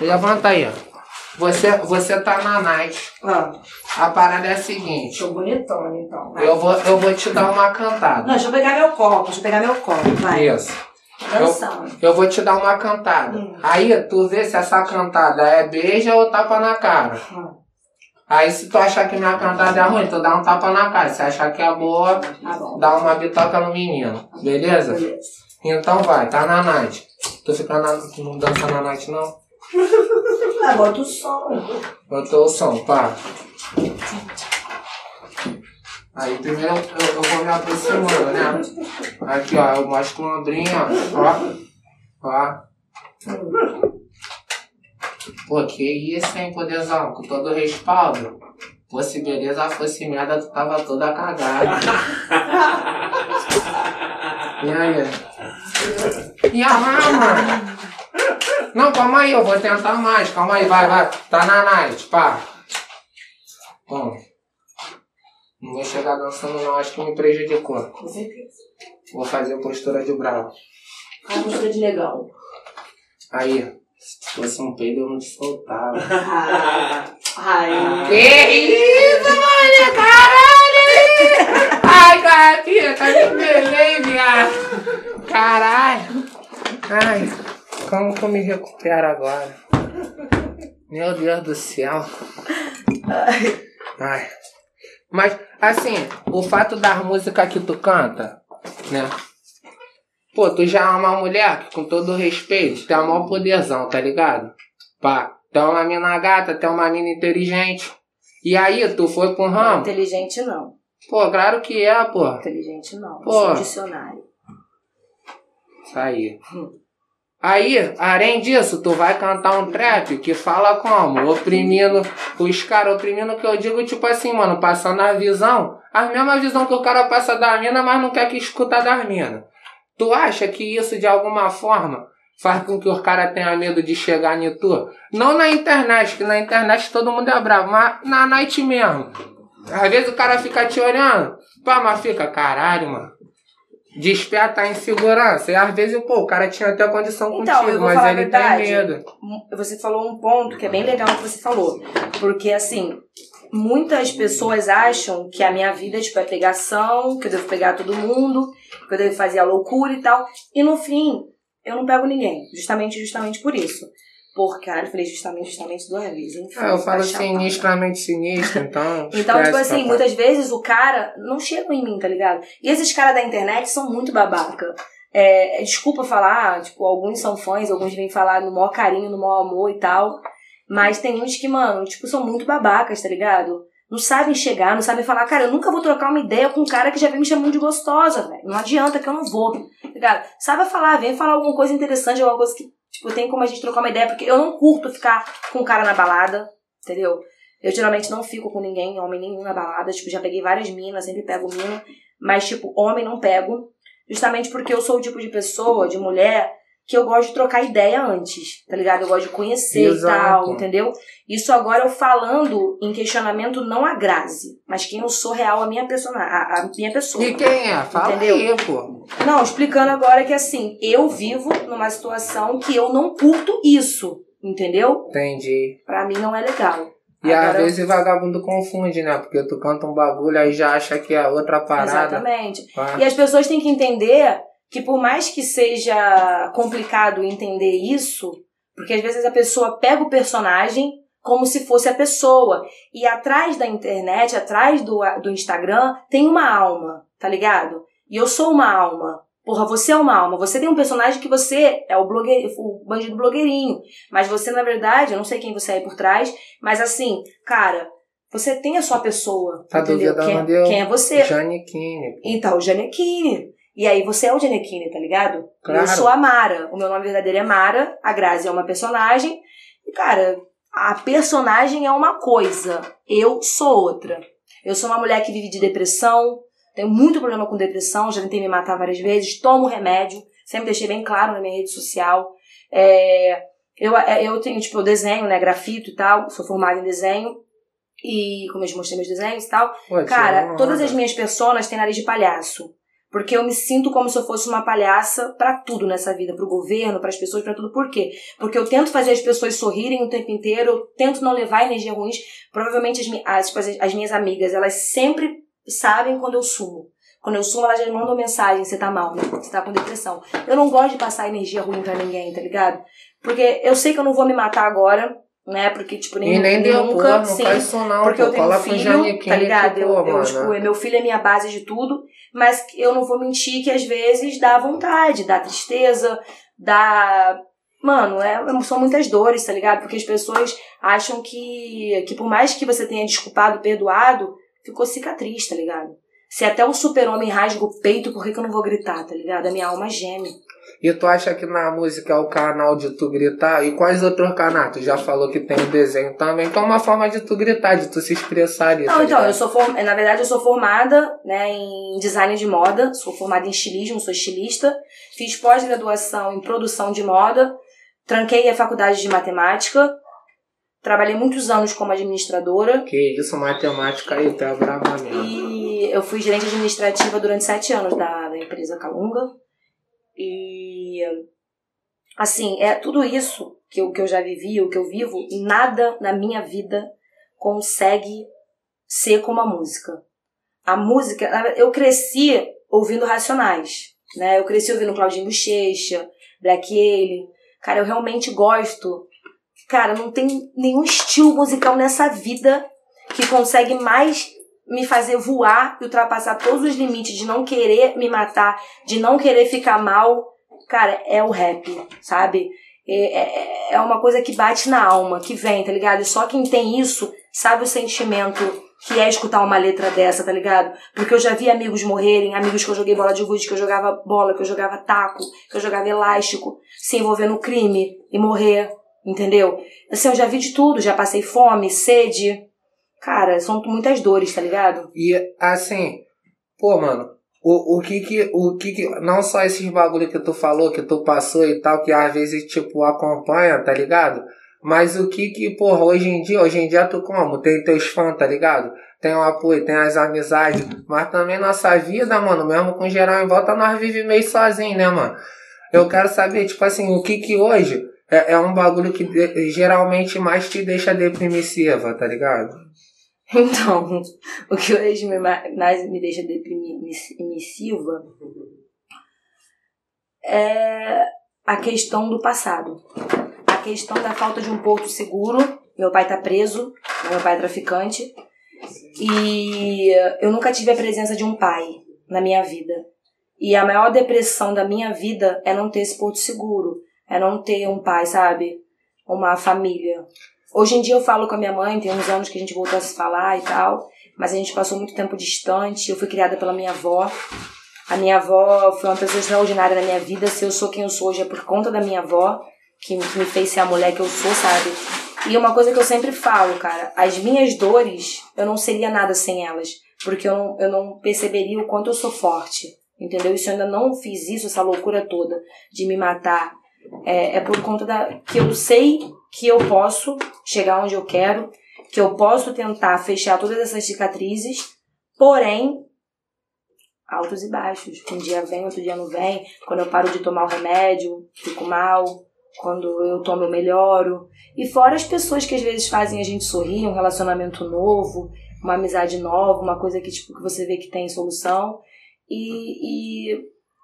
Levanta aí, ó. Você, você tá na night. Ah, A parada é a seguinte. tô bonitona, então. Vai. Eu vou, eu vou te dar uma cantada. Não, deixa eu pegar meu copo, deixa eu pegar meu copo, vai. Isso. Dançando. Eu vou te dar uma cantada. Hum. Aí tu vê se essa cantada é beija ou tapa na cara. Hum. Aí se tu achar que minha cantada é ruim, tu dá um tapa na cara. Se achar que é boa, Tá dá uma bitoca no menino. Beleza? Beleza. Então vai, tá na night. Tu fica na, não dança na night não? Ah, bota o som. Botou o som, pá. Aí primeiro eu, eu vou me aproximando, né? Aqui ó, eu mostro o ombrinho, ó. Ó. Ó. Pô, que isso, hein, poderzão? Com todo respaldo. Fosse beleza, fosse merda, tu tava toda cagada. E aí? E a mano? Não, calma aí, eu vou tentar mais. Calma aí, vai, vai. Tá na night, pá. Bom. Não vou chegar dançando não, acho que me prejudicou. Com certeza. Vou fazer postura de bravo. A postura de negão. Aí, Se fosse um peido, eu não te soltava. Ai, Que isso, mano? Caralho! Ai, capita, tá me pelei, viado. Caralho. Ai, como que eu me recupero agora? Meu Deus do céu. Ai. Mas, assim, o fato das músicas que tu canta, né? Pô, tu já é uma mulher que, com todo respeito, tem a maior poderzão, tá ligado? Pá, é uma mina gata, é uma mina inteligente. E aí, tu foi pro ramo? inteligente não. Pô, claro que é, pô. Inteligente não. Pô. Sou dicionário. Isso aí. Aí, além disso, tu vai cantar um trap que fala como? Oprimindo os caras, oprimindo que eu digo, tipo assim, mano, passando a visão, a mesma visão que o cara passa da mina, mas não quer que escuta das minas. Tu acha que isso de alguma forma faz com que os caras tenham medo de chegar em tu? Não na internet, que na internet todo mundo é bravo, mas na night mesmo. Às vezes o cara fica te olhando, pá, mas fica, caralho, mano. Desperta a insegurança. E às vezes, pô, o cara tinha até condição Então, contigo, mas ele verdade. tem medo. Você falou um ponto que é bem legal que você falou. Porque, assim, muitas pessoas acham que a minha vida tipo, é pegação, que eu devo pegar todo mundo, que eu devo fazer a loucura e tal. E no fim, eu não pego ninguém. Justamente, justamente por isso. Por, cara, eu falei justamente, justamente duas vezes. Enfim, Ah, eu falo sinistramente sinistro, então. Então, tipo assim, papai. muitas vezes o cara não chega em mim, tá ligado? E esses caras da internet são muito babaca. É, desculpa falar, tipo, alguns são fãs, alguns vêm falar no maior carinho, no maior amor e tal. Mas tem uns que, mano, tipo, são muito babacas, tá ligado? Não sabem chegar, não sabem falar, cara, eu nunca vou trocar uma ideia com um cara que já vem me chamando de gostosa, velho. Não adianta que eu não vou, tá ligado? Sabe falar, vem falar alguma coisa interessante, alguma coisa que, tipo, tem como a gente trocar uma ideia, porque eu não curto ficar com um cara na balada, entendeu? Eu geralmente não fico com ninguém, homem nenhum na balada. Tipo, já peguei várias minas, sempre pego mina. Mas, tipo, homem não pego. Justamente porque eu sou o tipo de pessoa, de mulher, que eu gosto de trocar ideia antes, tá ligado? Eu gosto de conhecer Exato. e tal, entendeu? Isso agora eu falando em questionamento não a Grazi, mas quem eu sou real, a minha, persona, a, a minha pessoa. E quem é? Fala Entendeu? aí, pô. Não, explicando agora que assim, eu vivo numa situação que eu não curto isso, entendeu? Entendi. Pra mim não é legal. E às Agora- vezes vagabundo confunde, né? Porque tu canta um bagulho aí já acha que é outra parada. Exatamente. Pá. E as pessoas têm que entender que por mais que seja complicado entender isso, porque às vezes a pessoa pega o personagem como se fosse a pessoa. E atrás da internet, atrás do, do Instagram, tem uma alma, tá ligado? E eu sou uma alma. Porra, você é uma alma. Você tem um personagem que você é o, blogueir, o bandido blogueirinho. Mas você, na verdade, eu não sei quem você é por trás, mas assim, cara, você tem a sua pessoa. Tá entendeu? Quem, eu? quem é você? Janequine. Então, o Janequine. E aí você é o Janequine, tá ligado? Claro. Eu sou a Mara. O meu nome verdadeiro é Mara. A Grazi é uma personagem. E, cara, a personagem é uma coisa. Eu sou outra. Eu sou uma mulher que vive de depressão. Tenho muito problema com depressão. Já tentei me matar várias vezes. Tomo remédio. Sempre deixei bem claro na minha rede social. É, eu, eu tenho, tipo, eu desenho, né? Grafito e tal. Sou formada em desenho. E como eu te mostrei meus desenhos e tal. Tirou Cara, todas as minhas personas têm nariz de palhaço. Porque eu me sinto como se eu fosse uma palhaça pra tudo nessa vida, pro governo, pras pessoas, pra tudo. Por quê? Porque eu tento fazer as pessoas sorrirem o tempo inteiro, eu tento não levar energia ruins. Provavelmente as, as, tipo, as, as minhas amigas, elas sempre sabem quando eu sumo. Quando eu sumo, elas já mandam mensagem, você tá mal, né? Você tá com depressão. Eu não gosto de passar energia ruim pra ninguém, tá ligado? Porque eu sei que eu não vou me matar agora, né? Porque, tipo, nem, E nem deu, nunca, não sim. faz isso não, Porque pô. eu tenho um filho, tá ligado? que, Eu, pô, eu, mano. tipo, meu filho é minha base de tudo, mas eu não vou mentir que às vezes dá vontade, dá tristeza, dá. Mano, é, são muitas dores, tá ligado? Porque as pessoas acham que, que por mais que você tenha desculpado, perdoado, ficou cicatriz, tá ligado? Se até o super-homem rasga o peito, por que, que eu não vou gritar, tá ligado? A minha alma geme. E tu acha que na música é o canal de tu gritar? E quais outros canais? Tu já falou que tem o desenho também, então é uma forma de tu gritar, de tu se expressar ali. Não, tá então, ligado? eu sou form... na verdade eu sou formada né, em design de moda, sou formada em estilismo, sou estilista, fiz pós-graduação em produção de moda, tranquei a faculdade de matemática, trabalhei muitos anos como administradora Que isso, matemática aí, é brava mesmo. e eu fui gerente administrativa durante sete anos da, da empresa Calunga. E assim, é tudo isso que eu, que eu já vivi, o que eu vivo, nada na minha vida consegue ser como a música. A música, eu cresci ouvindo Racionais, né? Eu cresci ouvindo Claudinho Bochecha, Black Alien. Cara, eu realmente gosto. Cara, não tem nenhum estilo musical nessa vida que consegue mais me fazer voar e ultrapassar todos os limites de não querer me matar, de não querer ficar mal. Cara, é o rap, sabe? É, é, é uma coisa que bate na alma, que vem, tá ligado? E só quem tem isso sabe o sentimento que é escutar uma letra dessa, tá ligado? Porque eu já vi amigos morrerem, amigos que eu joguei bola de gude, que eu jogava bola, que eu jogava taco, que eu jogava elástico, se envolver no crime e morrer, entendeu? Assim, eu já vi de tudo, já passei fome, sede. Cara, são muitas dores, tá ligado? E assim, pô, mano, o, o que que, o que que, não só esses bagulho que tu falou, que tu passou e tal, que às vezes, tipo, acompanha, tá ligado? Mas o que que, porra, hoje em dia, hoje em dia tu como? Tem teus fãs, tá ligado? Tem o apoio, tem as amizades, mas também nossa vida, mano, mesmo com geral em volta, nós vivemos meio sozinho, né, mano? Eu quero saber, tipo assim, o que que hoje é, é um bagulho que de, geralmente mais te deixa deprimissiva, tá ligado? Então, o que hoje me, mais me deixa deprimissiva é a questão do passado a questão da falta de um porto seguro. Meu pai tá preso, meu pai é traficante. E eu nunca tive a presença de um pai na minha vida. E a maior depressão da minha vida é não ter esse porto seguro. É não ter um pai, sabe? Uma família. Hoje em dia eu falo com a minha mãe, tem uns anos que a gente voltou a se falar e tal. Mas a gente passou muito tempo distante. Eu fui criada pela minha avó. A minha avó foi uma pessoa extraordinária na minha vida. Se eu sou quem eu sou hoje é por conta da minha avó que me fez ser a mulher que eu sou, sabe? E uma coisa que eu sempre falo, cara, as minhas dores, eu não seria nada sem elas. Porque eu não, eu não perceberia o quanto eu sou forte. Entendeu? Isso eu ainda não fiz isso, essa loucura toda de me matar. É, é por conta da. que eu sei que eu posso chegar onde eu quero, que eu posso tentar fechar todas essas cicatrizes, porém, altos e baixos. Um dia vem, outro dia não vem. Quando eu paro de tomar o remédio, fico mal quando eu tomo, eu melhoro. E fora as pessoas que às vezes fazem a gente sorrir, um relacionamento novo, uma amizade nova, uma coisa que, tipo, que você vê que tem solução. E, e,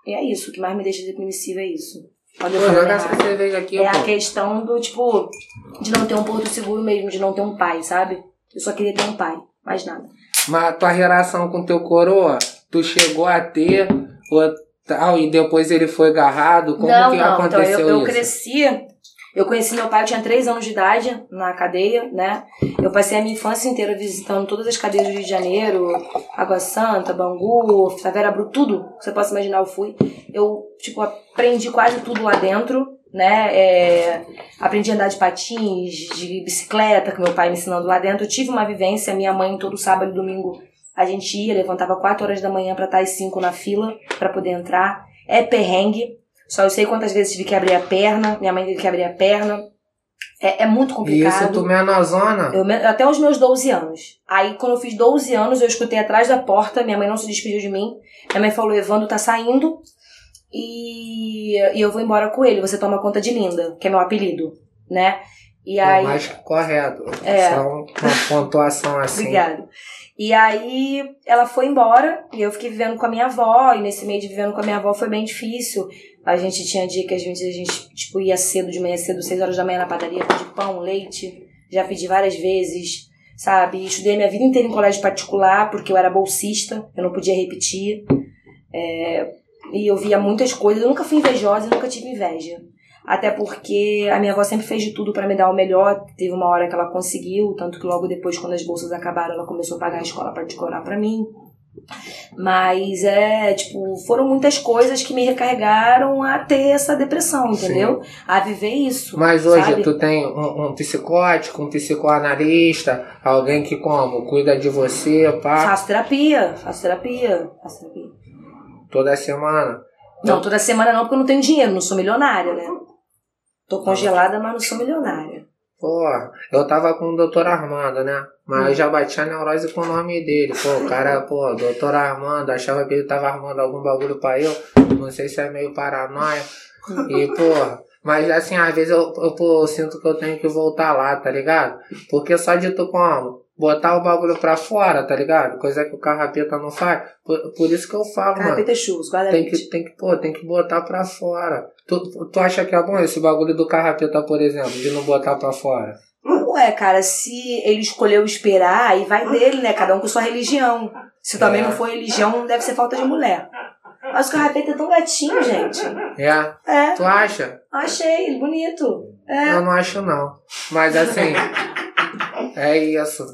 e é isso, o que mais me deixa depressiva é isso. Eu essa cerveja aqui, é a questão do, tipo, de não ter um porto seguro mesmo, de não ter um pai, sabe? Eu só queria ter um pai, mais nada. Mas tua relação com teu coroa, tu chegou a ter, ou tal, e depois ele foi agarrado? Como não, que não. aconteceu então, eu, eu isso? cresci, eu conheci meu pai, eu tinha 3 anos de idade na cadeia, né? Eu passei a minha infância inteira visitando todas as cadeias do Rio de Janeiro, Água Santa, Bangu, Favela Bruta, tudo que você possa imaginar eu fui. Eu, tipo, aprendi quase tudo lá dentro, né? É, aprendi a andar de patins, de bicicleta, com meu pai me ensinando lá dentro. Eu tive uma vivência, minha mãe todo sábado e domingo a gente ia, levantava 4 horas da manhã para estar às 5 na fila para poder entrar. É perrengue. Só eu sei quantas vezes tive que abrir a perna. Minha mãe teve que abrir a perna. É, é muito complicado. Isso, tu menosona? Eu, até os meus 12 anos. Aí, quando eu fiz 12 anos, eu escutei atrás da porta. Minha mãe não se despediu de mim. Minha mãe falou: Evandro tá saindo. E, e eu vou embora com ele. Você toma conta de Linda, que é meu apelido, né? E aí. O mais correto. É. Só uma pontuação assim. Obrigada. E aí ela foi embora e eu fiquei vivendo com a minha avó. E nesse meio de vivendo com a minha avó foi bem difícil. A gente tinha dia que a gente, a gente tipo, ia cedo, de manhã cedo, 6 horas da manhã na padaria, pedir pão, leite. Já pedi várias vezes, sabe? Estudei minha vida inteira em colégio particular porque eu era bolsista, eu não podia repetir. É, e eu via muitas coisas. Eu nunca fui invejosa e nunca tive inveja. Até porque a minha avó sempre fez de tudo para me dar o melhor. Teve uma hora que ela conseguiu, tanto que logo depois, quando as bolsas acabaram, ela começou a pagar a escola particular para mim. Mas é, tipo, foram muitas coisas que me recarregaram a ter essa depressão, entendeu? Sim. A viver isso. Mas hoje sabe? tu tem um, um, psicótico, um psicoanalista, alguém que como? Cuida de você, pá. Faço terapia, faço terapia, faço terapia. Toda semana. Não, toda semana não, porque eu não tenho dinheiro, não sou milionária, né? Tô congelada, mas não sou milionária. Porra, eu tava com o doutor Armando, né? Mas hum. eu já bati a neurose com o nome dele. Pô, o cara, pô, doutor Armando, achava que ele tava armando algum bagulho pra eu. Não sei se é meio paranoia. E, porra, Mas assim, às vezes eu, eu, pô, eu sinto que eu tenho que voltar lá, tá ligado? Porque só de tu como? Botar o bagulho pra fora, tá ligado? Coisa que o carrapeta não faz. Por, por isso que eu falo, mano. Carpeta é churros, guarda Tem que, tem que, pô, tem que botar pra fora. Tu, tu acha que é bom esse bagulho do carrapeta, por exemplo, de não botar pra fora? Ué, cara, se ele escolheu esperar, aí vai dele, né? Cada um com sua religião. Se também É. não for religião, não deve ser falta de mulher. Mas o carrapeta é tão gatinho, gente. É? É, Tu acha? achei ele bonito. É. Eu não acho não. Mas assim, é isso.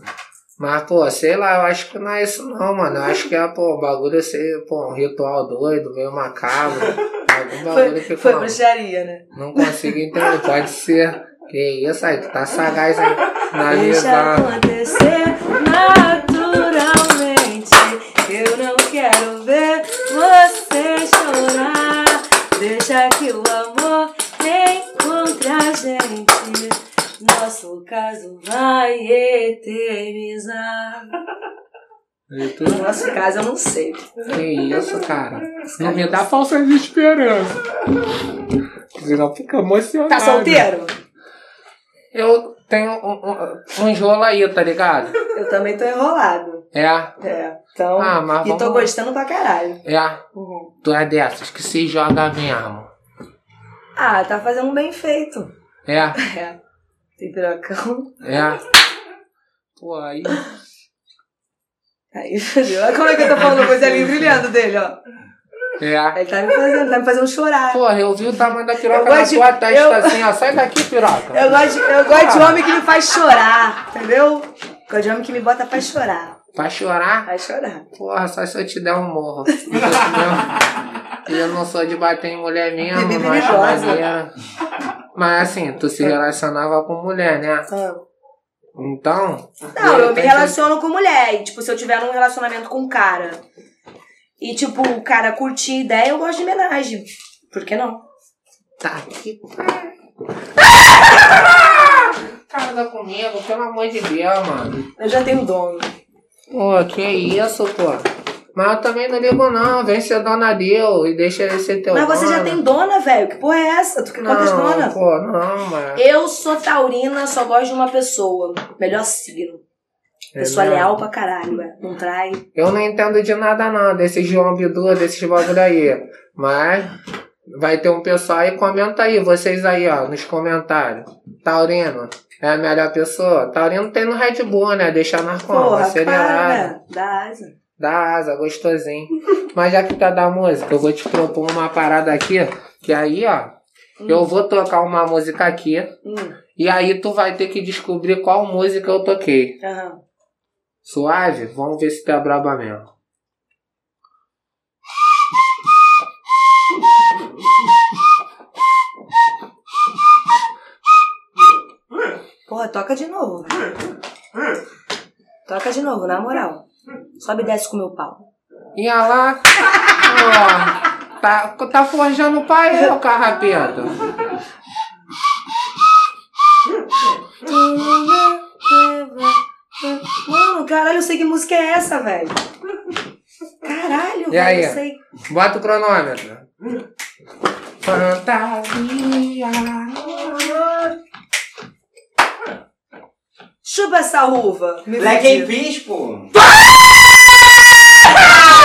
Mas, pô, sei lá, eu acho que não é isso não, mano. Eu acho que é, pô, o bagulho é ser, pô, um ritual doido, meio macabro. Algum bagulho Foi, que, foi bruxaria, né? não consigo entender. Pode ser. Que isso aí, tu tá sagaz aí na Deixa visão. acontecer naturalmente. Eu não quero ver você chorar. Deixa que o amor caso vai eternizar. E tu- No nosso caso, eu não sei. Que isso, cara? Não me dá falsas esperanças. Senão fica emocionado. Tá solteiro? Eu tenho um, um, um enjolo aí, tá ligado? Eu também tô enrolado. É, É. Então. Ah, mas e tô vamos- gostando pra caralho. é. Uhum. Tu é dessas que se joga mesmo. Ah, tá fazendo bem feito. É, É. Tem pirocão. é. Pô, aí. Aí? Olha como é que eu tô falando coisa ali brilhando dele, ó. É. Ele tá me fazendo, tá me fazendo chorar. Porra, eu vi o tamanho da piroca Eu na gosto de- tua testa eu- assim, ó. Sai daqui, piroca. Eu gosto, de, eu gosto de homem que me faz chorar, entendeu? Gosto de homem que me bota pra chorar. Pra chorar? Vai chorar. Porra, só se eu te der um morro. Eu não sou de bater em mulher mesmo, mas perigosa. maneira. Mas assim, tu se relacionava com mulher, né? Ah. Então. Não, eu me relaciono com mulher. E, tipo, se eu tiver num relacionamento com um cara e, tipo, o cara curtir ideia, eu gosto de homenagem. Por que não? Tá aqui. Casa comigo, pelo amor de Deus, mano. Eu já tenho dono. Pô, que isso, pô. Mas eu também não ligo não, vem ser dona deu e deixa ele ser teu Mas você já dono. tem dona, velho. Que porra é essa? Tu que quantas Não, dona? pô, não, mano. Eu sou taurina, só gosto de uma pessoa. Melhor signo. Pessoa É leal pra caralho, ué. Não trai. Eu não entendo de nada não, desses João Bidu, desses bagulho aí. Mas vai ter um pessoal aí, comenta aí, vocês aí, ó, nos comentários. Taurino, é a melhor pessoa? Taurino tem no Red Bull, né? Deixar na? Porra, Acelerado. cara, né? Dá asa. Dá asa, gostosinho. Mas já que tá da música, eu vou te propor uma parada aqui, que aí, ó, eu vou tocar uma música aqui, Hum, e aí tu vai ter que descobrir qual música eu toquei. aham. Suave? Vamos ver se tu é braba mesmo. Porra, toca de novo. Toca de novo, na moral. Sobe e desce com o meu pau. Ia lá. Ó, tá, tá forjando o pai, ô carrapeta. Mano, caralho, eu sei que música é essa, velho. Caralho, E velho, aí? eu sei. Bota o cronômetro. Fantasia. Chupa essa uva. Black. Eyed Peas, pô.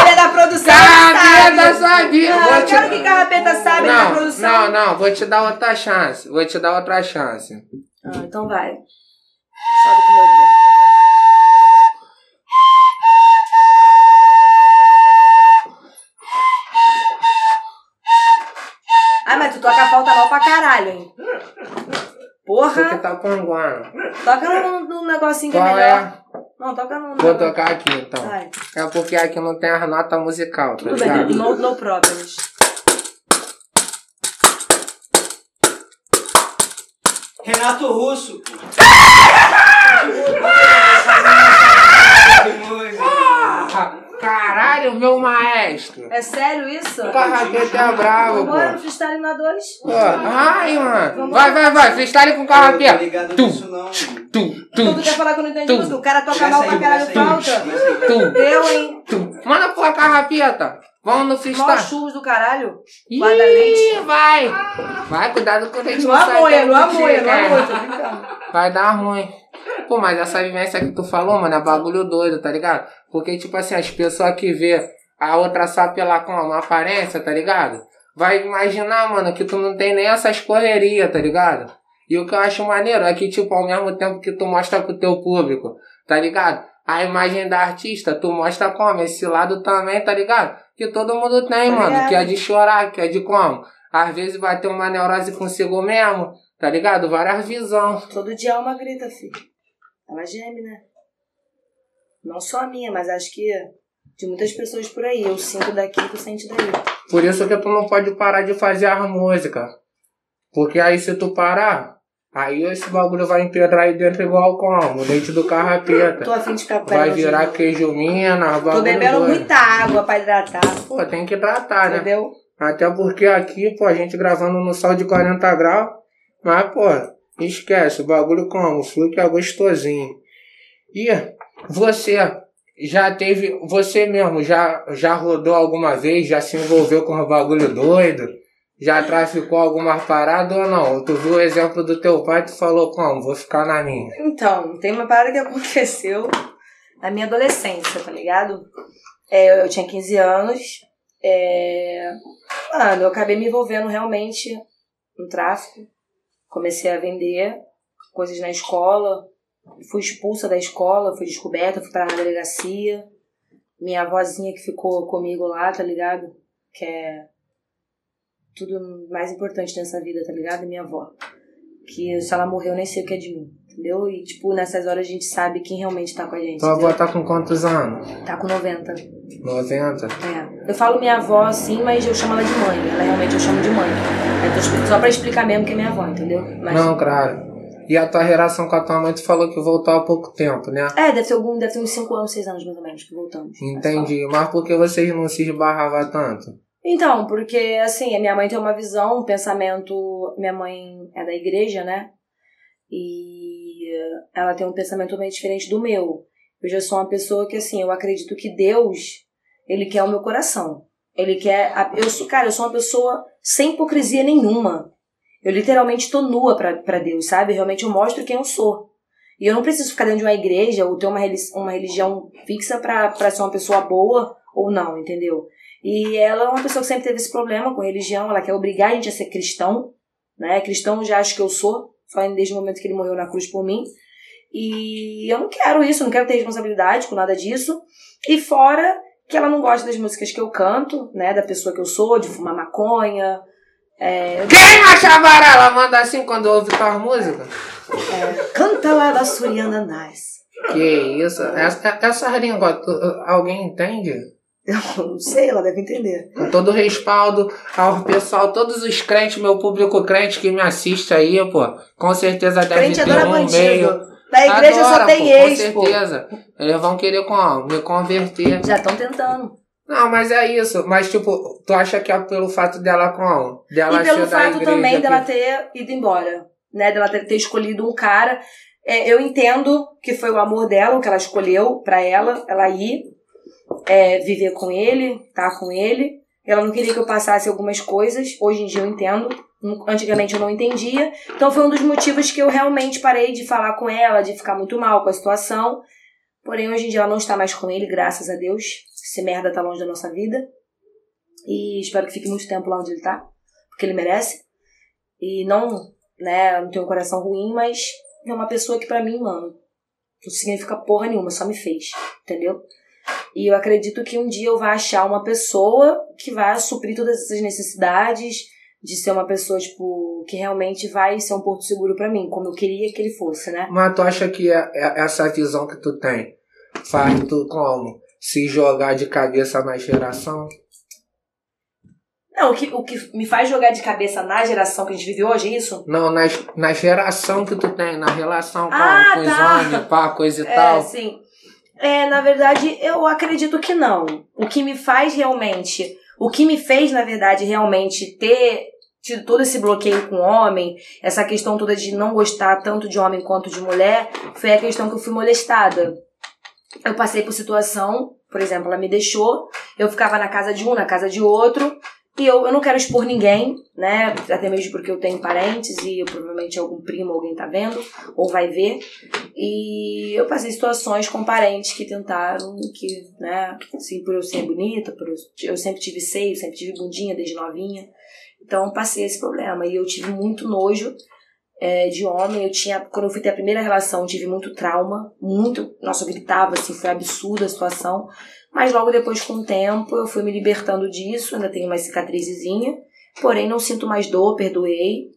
Ele é da produção. Carapeta sabe? sabia. Ah, Vou eu te- quero que Carapeta sabe é da Não, produção. não, não, vou te dar outra chance. Vou te dar outra chance. Ah, então vai. Sobe com meu dedo. Ai, mas tu toca a falta mal pra caralho, hein? Porque Porra! tá panguando. Toca no, no negocinho que é Qual melhor. é? Não, toca no. Vou tocar aqui então. Vai. É porque aqui não tem as notas musical, tá Tudo bem, ligado? no, no problems. Renato Russo, Caralho, meu maestro. É sério isso? O carrapeta é bravo, Bora no pô. freestyle na 2? Pô, Ai, mano. Vai, vai, vai. Freestyle com o Não tô carrapeta. ligado Tum, nisso, não. tum, Tu tum, quer falar que eu não entendi Tum. música? O cara toca mal pra caralho falta. Eu, hein? tum. Manda pro carrapeta. Vamos no Mó freestyle. churros do caralho. Guarda-leite. Ih, vai! Vai, cuidado com o leite Não amoia, não amoia, não amoia. Vai dar ruim. Pô, mas essa vivência que tu falou, mano, é bagulho doido, tá ligado? Porque, tipo assim, as pessoas que vê a outra só pela como uma aparência, tá ligado? Vai imaginar, mano, que tu não tem nem essas correrias, tá ligado? E o que eu acho maneiro é que, tipo, ao mesmo tempo que tu mostra pro teu público, tá ligado? A imagem da artista, tu mostra como? Esse lado também, tá ligado? Que todo mundo tem, Tá mano. Que é de chorar, que é de como? Às vezes vai ter uma neurose consigo mesmo, tá ligado? Várias visões. Todo dia a alma grita, filho. Ela geme, né? Não só a minha, mas acho que de muitas pessoas por aí. Eu sinto daqui, tu sente daí. Por isso que tu não pode parar de fazer as músicas. Porque aí se tu parar, aí esse bagulho vai empedrar aí dentro igual como? Leite do carrapeta. Tô afim de ficar Vai virar hoje. queijo mina, Tô bebendo doido. muita água pra hidratar. Pô, tem que hidratar, né? Entendeu? Até porque aqui, pô, a gente gravando no sol de 40 graus, mas, pô, esquece, o bagulho como? Flui que é gostosinho. E você já teve, você mesmo já, já rodou alguma vez, já se envolveu com um bagulho doido? Já traficou alguma parada ou não? Tu viu o exemplo do teu pai e tu falou como? Vou ficar na minha. Então, tem uma parada que aconteceu na minha adolescência, tá ligado? É, eu tinha 15 anos. É... Mano, eu acabei me envolvendo realmente no tráfico. Comecei a vender coisas na escola. Fui expulsa da escola, fui descoberta, fui parar na delegacia. Minha avózinha que ficou comigo lá, tá ligado? Que é tudo mais importante nessa vida, tá ligado? Minha avó. Que se ela morreu, eu nem sei o que é de mim, entendeu? E, tipo, nessas horas a gente sabe quem realmente tá com a gente. Tua avó tá com quantos anos? Tá com 90. 90? É. Eu falo minha avó assim, mas eu chamo ela de mãe. Ela realmente eu chamo de mãe. Eu só pra explicar mesmo que é minha avó, entendeu? Mas, Não, claro. E a tua relação com a tua mãe, tu falou que voltou há pouco tempo, né? É, deve ter algum, deve ter uns 5 anos, 6 anos mais ou menos que voltamos. Entendi. Mas por que vocês não se esbarravam tanto? Então, porque assim, a minha mãe tem uma visão, um pensamento. Minha mãe é da igreja, né? E ela tem um pensamento bem diferente do meu. Eu já sou uma pessoa que, assim, eu acredito que Deus, ele quer o meu coração. Ele quer. a- eu sou, cara, eu sou uma pessoa sem hipocrisia nenhuma. Eu literalmente tô nua pra, pra Deus, sabe? Realmente eu mostro quem eu sou. E eu não preciso ficar dentro de uma igreja ou ter uma, reli- uma religião fixa pra, pra ser uma pessoa boa ou não, entendeu? E ela é uma pessoa que sempre teve esse problema com religião, ela quer obrigar a gente a ser cristão, né? Cristão já acho que eu sou, só desde o momento que ele morreu na cruz por mim. E eu não quero isso, não quero ter responsabilidade com nada disso. E fora que ela não gosta das músicas que eu canto, né? Da pessoa que eu sou, de fumar maconha. É, Quem acha varela manda assim quando ouve tua música? é, canta lá da Suriana Nice. Que isso? Essa, essa língua, tu- alguém entende? Eu não sei, ela deve entender. Com todo respaldo ao pessoal, todos os crentes, meu público crente que me assiste aí, pô, com certeza deve Crente ter adora um bandido. meio. Da igreja Adora, só tem pô, ex, Com pô. certeza. Eles vão querer com, me converter. Já estão tentando. Não, mas é isso. Mas, tipo, tu acha que é pelo fato dela com. Dela e pelo fato também que- dela ter ido embora, né? Dela ter, ter escolhido um cara. É, eu entendo que foi o amor dela, o que ela escolheu pra ela, ela ir é, viver com ele, estar com ele. Ela não queria que eu passasse algumas coisas. Hoje em dia eu entendo. Antigamente eu não entendia. Então foi um dos motivos que eu realmente parei de falar com ela, de ficar muito mal com a situação. Porém, hoje em dia ela não está mais com ele, graças a Deus. Esse merda tá longe da nossa vida. E espero que fique muito tempo lá onde ele tá. Porque ele merece. E não, né, não tenho um coração ruim, mas é uma pessoa que pra mim, mano, não significa porra nenhuma, só me fez. Entendeu? E eu acredito que um dia eu vá achar uma pessoa que vai suprir todas essas necessidades de ser uma pessoa, tipo, que realmente vai ser um porto seguro pra mim, como eu queria que ele fosse, né? Mas tu acha que é- é- essa visão que tu tem faz tu como? Se jogar de cabeça na geração? Não, o que, o que me faz jogar de cabeça na geração que a gente vive hoje, é isso? Não, na, na geração que tu tem, na relação com, Ah, com tá. os homens, pá, coisa e É, tal. sim. É, na verdade, eu acredito que não. O que me faz realmente, o que me fez, na verdade, realmente ter tido todo esse bloqueio com homem, essa questão toda de não gostar tanto de homem quanto de mulher, foi a questão que eu fui molestada. Eu passei por situação Por exemplo, ela me deixou, eu ficava na casa de um, na casa de outro, e eu, eu não quero expor ninguém, né? Até mesmo porque eu tenho parentes e eu, provavelmente algum primo, alguém tá vendo, ou vai ver. E eu passei situações com parentes que tentaram, que, né, assim, por eu ser bonita, por eu, eu sempre tive seio, sempre tive bundinha desde novinha. Então passei esse problema. E eu tive muito nojo é, de homem. Eu tinha, quando eu fui ter a primeira relação, tive muito trauma, muito, nossa, eu gritava, assim, foi absurda a situação. Mas logo depois, com o tempo, eu fui me libertando disso, ainda tenho uma cicatrizezinha, porém não sinto mais dor, perdoei.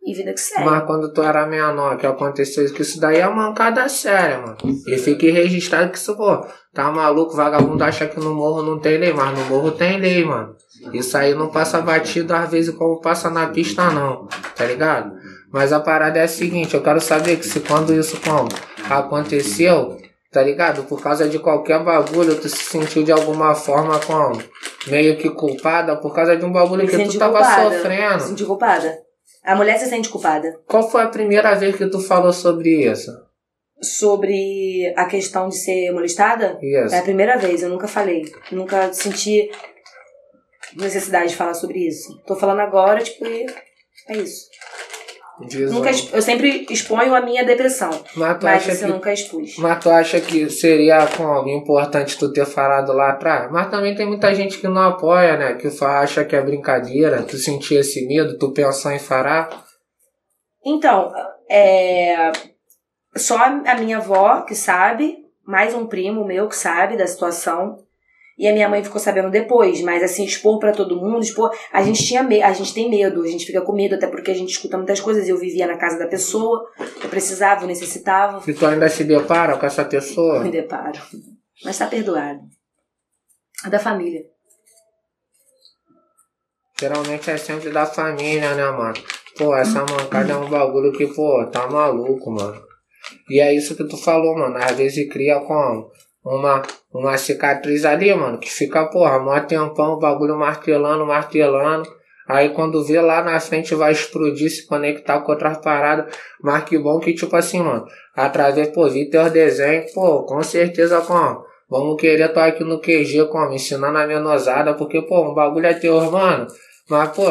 E vida que segue. Mas quando tu era menor, que aconteceu isso, que isso daí é mancada séria, mano. E fique registrado que isso, pô, tá maluco, vagabundo acha que no morro não tem lei, mas no morro tem lei, mano. Isso aí não passa batido às vezes como passa na pista, não, tá ligado? Mas a parada é a seguinte, eu quero saber que se quando isso como aconteceu, tá ligado? Por causa de qualquer bagulho, tu se sentiu de alguma forma como meio que culpada por causa de um bagulho Me que tu tava culpada. Me sofrendo. senti culpada. A mulher se sente culpada. Qual foi a primeira vez que tu falou sobre isso? Sobre a questão de ser molestada, Isso. é a primeira vez, eu nunca falei. Nunca senti necessidade de falar sobre isso. Tô falando agora, tipo, e é isso. Nunca, eu sempre exponho a minha depressão, Mas tu mas acha que nunca expus. Mas tu acha que seria com importante tu ter falado lá atrás? Mas também tem muita gente que não apoia, né? Que acha que é brincadeira. Tu sentia esse medo, tu pensou em falar? Então, é, só a minha avó que sabe, mais um primo meu que sabe da situação. E a minha mãe ficou sabendo depois, mas assim, expor pra todo mundo, expor. A gente tinha me a gente tem medo, a gente fica com medo, até porque a gente escuta muitas coisas. Eu vivia na casa da pessoa, eu precisava, eu necessitava. Se tu ainda se depara com essa pessoa? Me deparo. Mas tá perdoado. É da família. Geralmente é sempre da família, né, mano? Pô, essa mancada é um bagulho que, pô, tá maluco, mano. E é isso que tu falou, mano. Às vezes cria como? Uma, uma cicatriz ali, mano, que fica, porra, mó tempão, o bagulho martelando, martelando. Aí quando vê lá na frente vai explodir, se conectar com outras paradas. Mas que bom que, tipo assim, mano, através, pô, vi teus desenhos, pô, com certeza, como? Vamos querer tô aqui no QG, como? Ensinando a menosada, porque, pô, um bagulho é teu, mano. Mas, pô,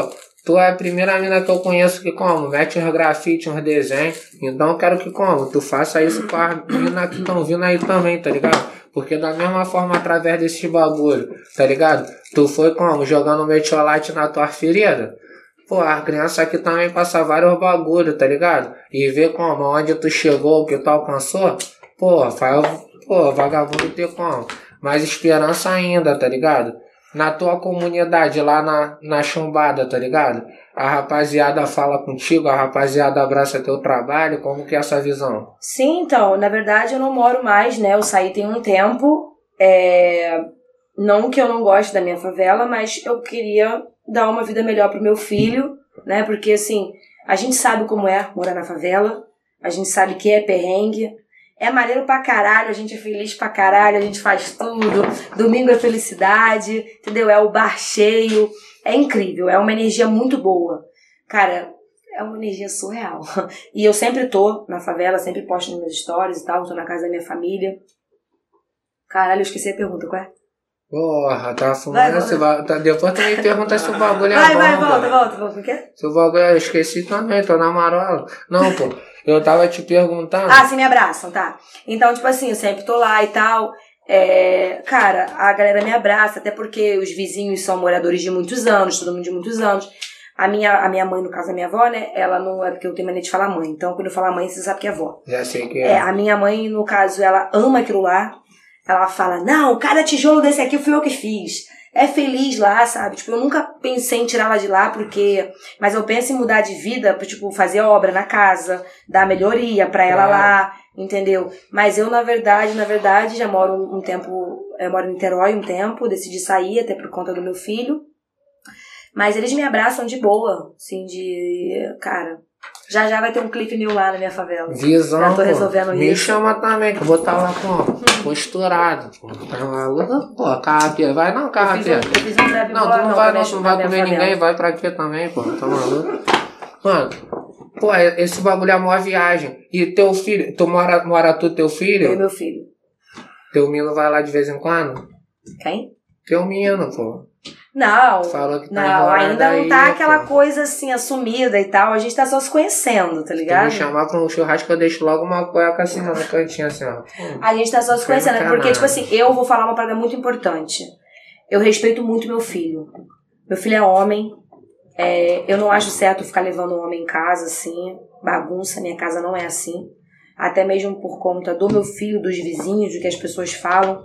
tu é a primeira mina que eu conheço que, como? Mete uns grafite, uns desenhos. Então quero que, como? Tu faça isso com as minas que estão vindo aí também, tá ligado? Porque da mesma forma, através desse bagulho, tá ligado? Tu foi como? Jogando metiolate na tua ferida. Pô, a criança aqui também passa vários bagulho, tá ligado? E vê como, onde tu chegou, o que tu alcançou. Pô, faz, pô, vagabundo ter como? Mais esperança ainda, tá ligado? Na tua comunidade, lá na, na chumbada, tá ligado? A rapaziada fala contigo, a rapaziada abraça teu trabalho, como que é essa visão? Sim, então, na verdade eu não moro mais, né? Eu saí tem um tempo. É... Não que eu não goste da minha favela, mas eu queria dar uma vida melhor pro meu filho, né? Porque assim, a gente sabe como é morar na favela, a gente sabe que é perrengue. É maneiro pra caralho, a gente é feliz pra caralho, a gente faz tudo. Domingo é felicidade, entendeu? É o bar cheio. É incrível, é uma energia muito boa. Cara, é uma energia surreal. E eu sempre tô na favela, sempre posto nos meus stories e tal, tô na casa da minha família. Caralho, eu esqueci a pergunta, qual é? Porra, tá Vai, fumando, vai. vai, tá, depois tu me pergunta se o bagulho é Vai, bom, vai, pô. volta, volta, volta. O que é? Se o bagulho eu esqueci também, tô na marola. Não, pô, eu tava te perguntando. Ah, se me abraçam, tá. Então, tipo assim, eu sempre tô lá e tal. É, cara, a galera me abraça, até porque os vizinhos são moradores de muitos anos, todo mundo de muitos anos. A minha, a minha mãe, no caso a minha avó, né? Ela não é porque eu tenho mania de falar mãe. Então, quando eu falar mãe, você sabe que é avó. Já sei que É, é. a minha mãe, no caso, ela ama aquilo lá. Ela fala, não, cada tijolo desse aqui fui eu que fiz. É feliz lá, sabe? Tipo, eu nunca pensei em tirar ela de lá, porque... Mas eu penso em mudar de vida, tipo, fazer obra na casa, dar melhoria pra ela Claro. lá, entendeu? Mas eu, na verdade, na verdade, já moro um, um tempo... Eu moro em Niterói um tempo, decidi sair até por conta do meu filho. Mas eles me abraçam de boa, assim, de... Cara, já já vai ter um clipe meu lá na minha favela. Visão, Já tô pô. resolvendo Me isso. chama também, que eu vou estar lá com posturado. Pô, tá maluco? Pô, carrapia, vai não, Eu carrapia. eu um Não, tu não vai, não, não vai comer ninguém, vai pra quê também, pô, tá maluco? Mano, pô, esse bagulho é mó viagem. E teu filho, tu mora, mora tu, teu Eu filho? meu filho. Teu menino vai lá de vez em quando? Quem? Teu menino, pô. Não. Que tá Não, ainda não aí, tá aquela pô. coisa assim assumida e tal. A gente tá só se conhecendo, tá Se tu ligado? me chamar pra um churrasco, eu deixo logo uma cueca assim no cantinho, assim, ó. Hum. A gente tá só se Foi conhecendo. no Porque, tipo assim, eu vou falar uma parada muito importante. Eu respeito muito meu filho. Meu filho é homem. É, eu não acho certo ficar levando um homem em casa, assim. Bagunça, minha casa não é assim. Até mesmo por conta do meu filho, dos vizinhos, do que as pessoas falam.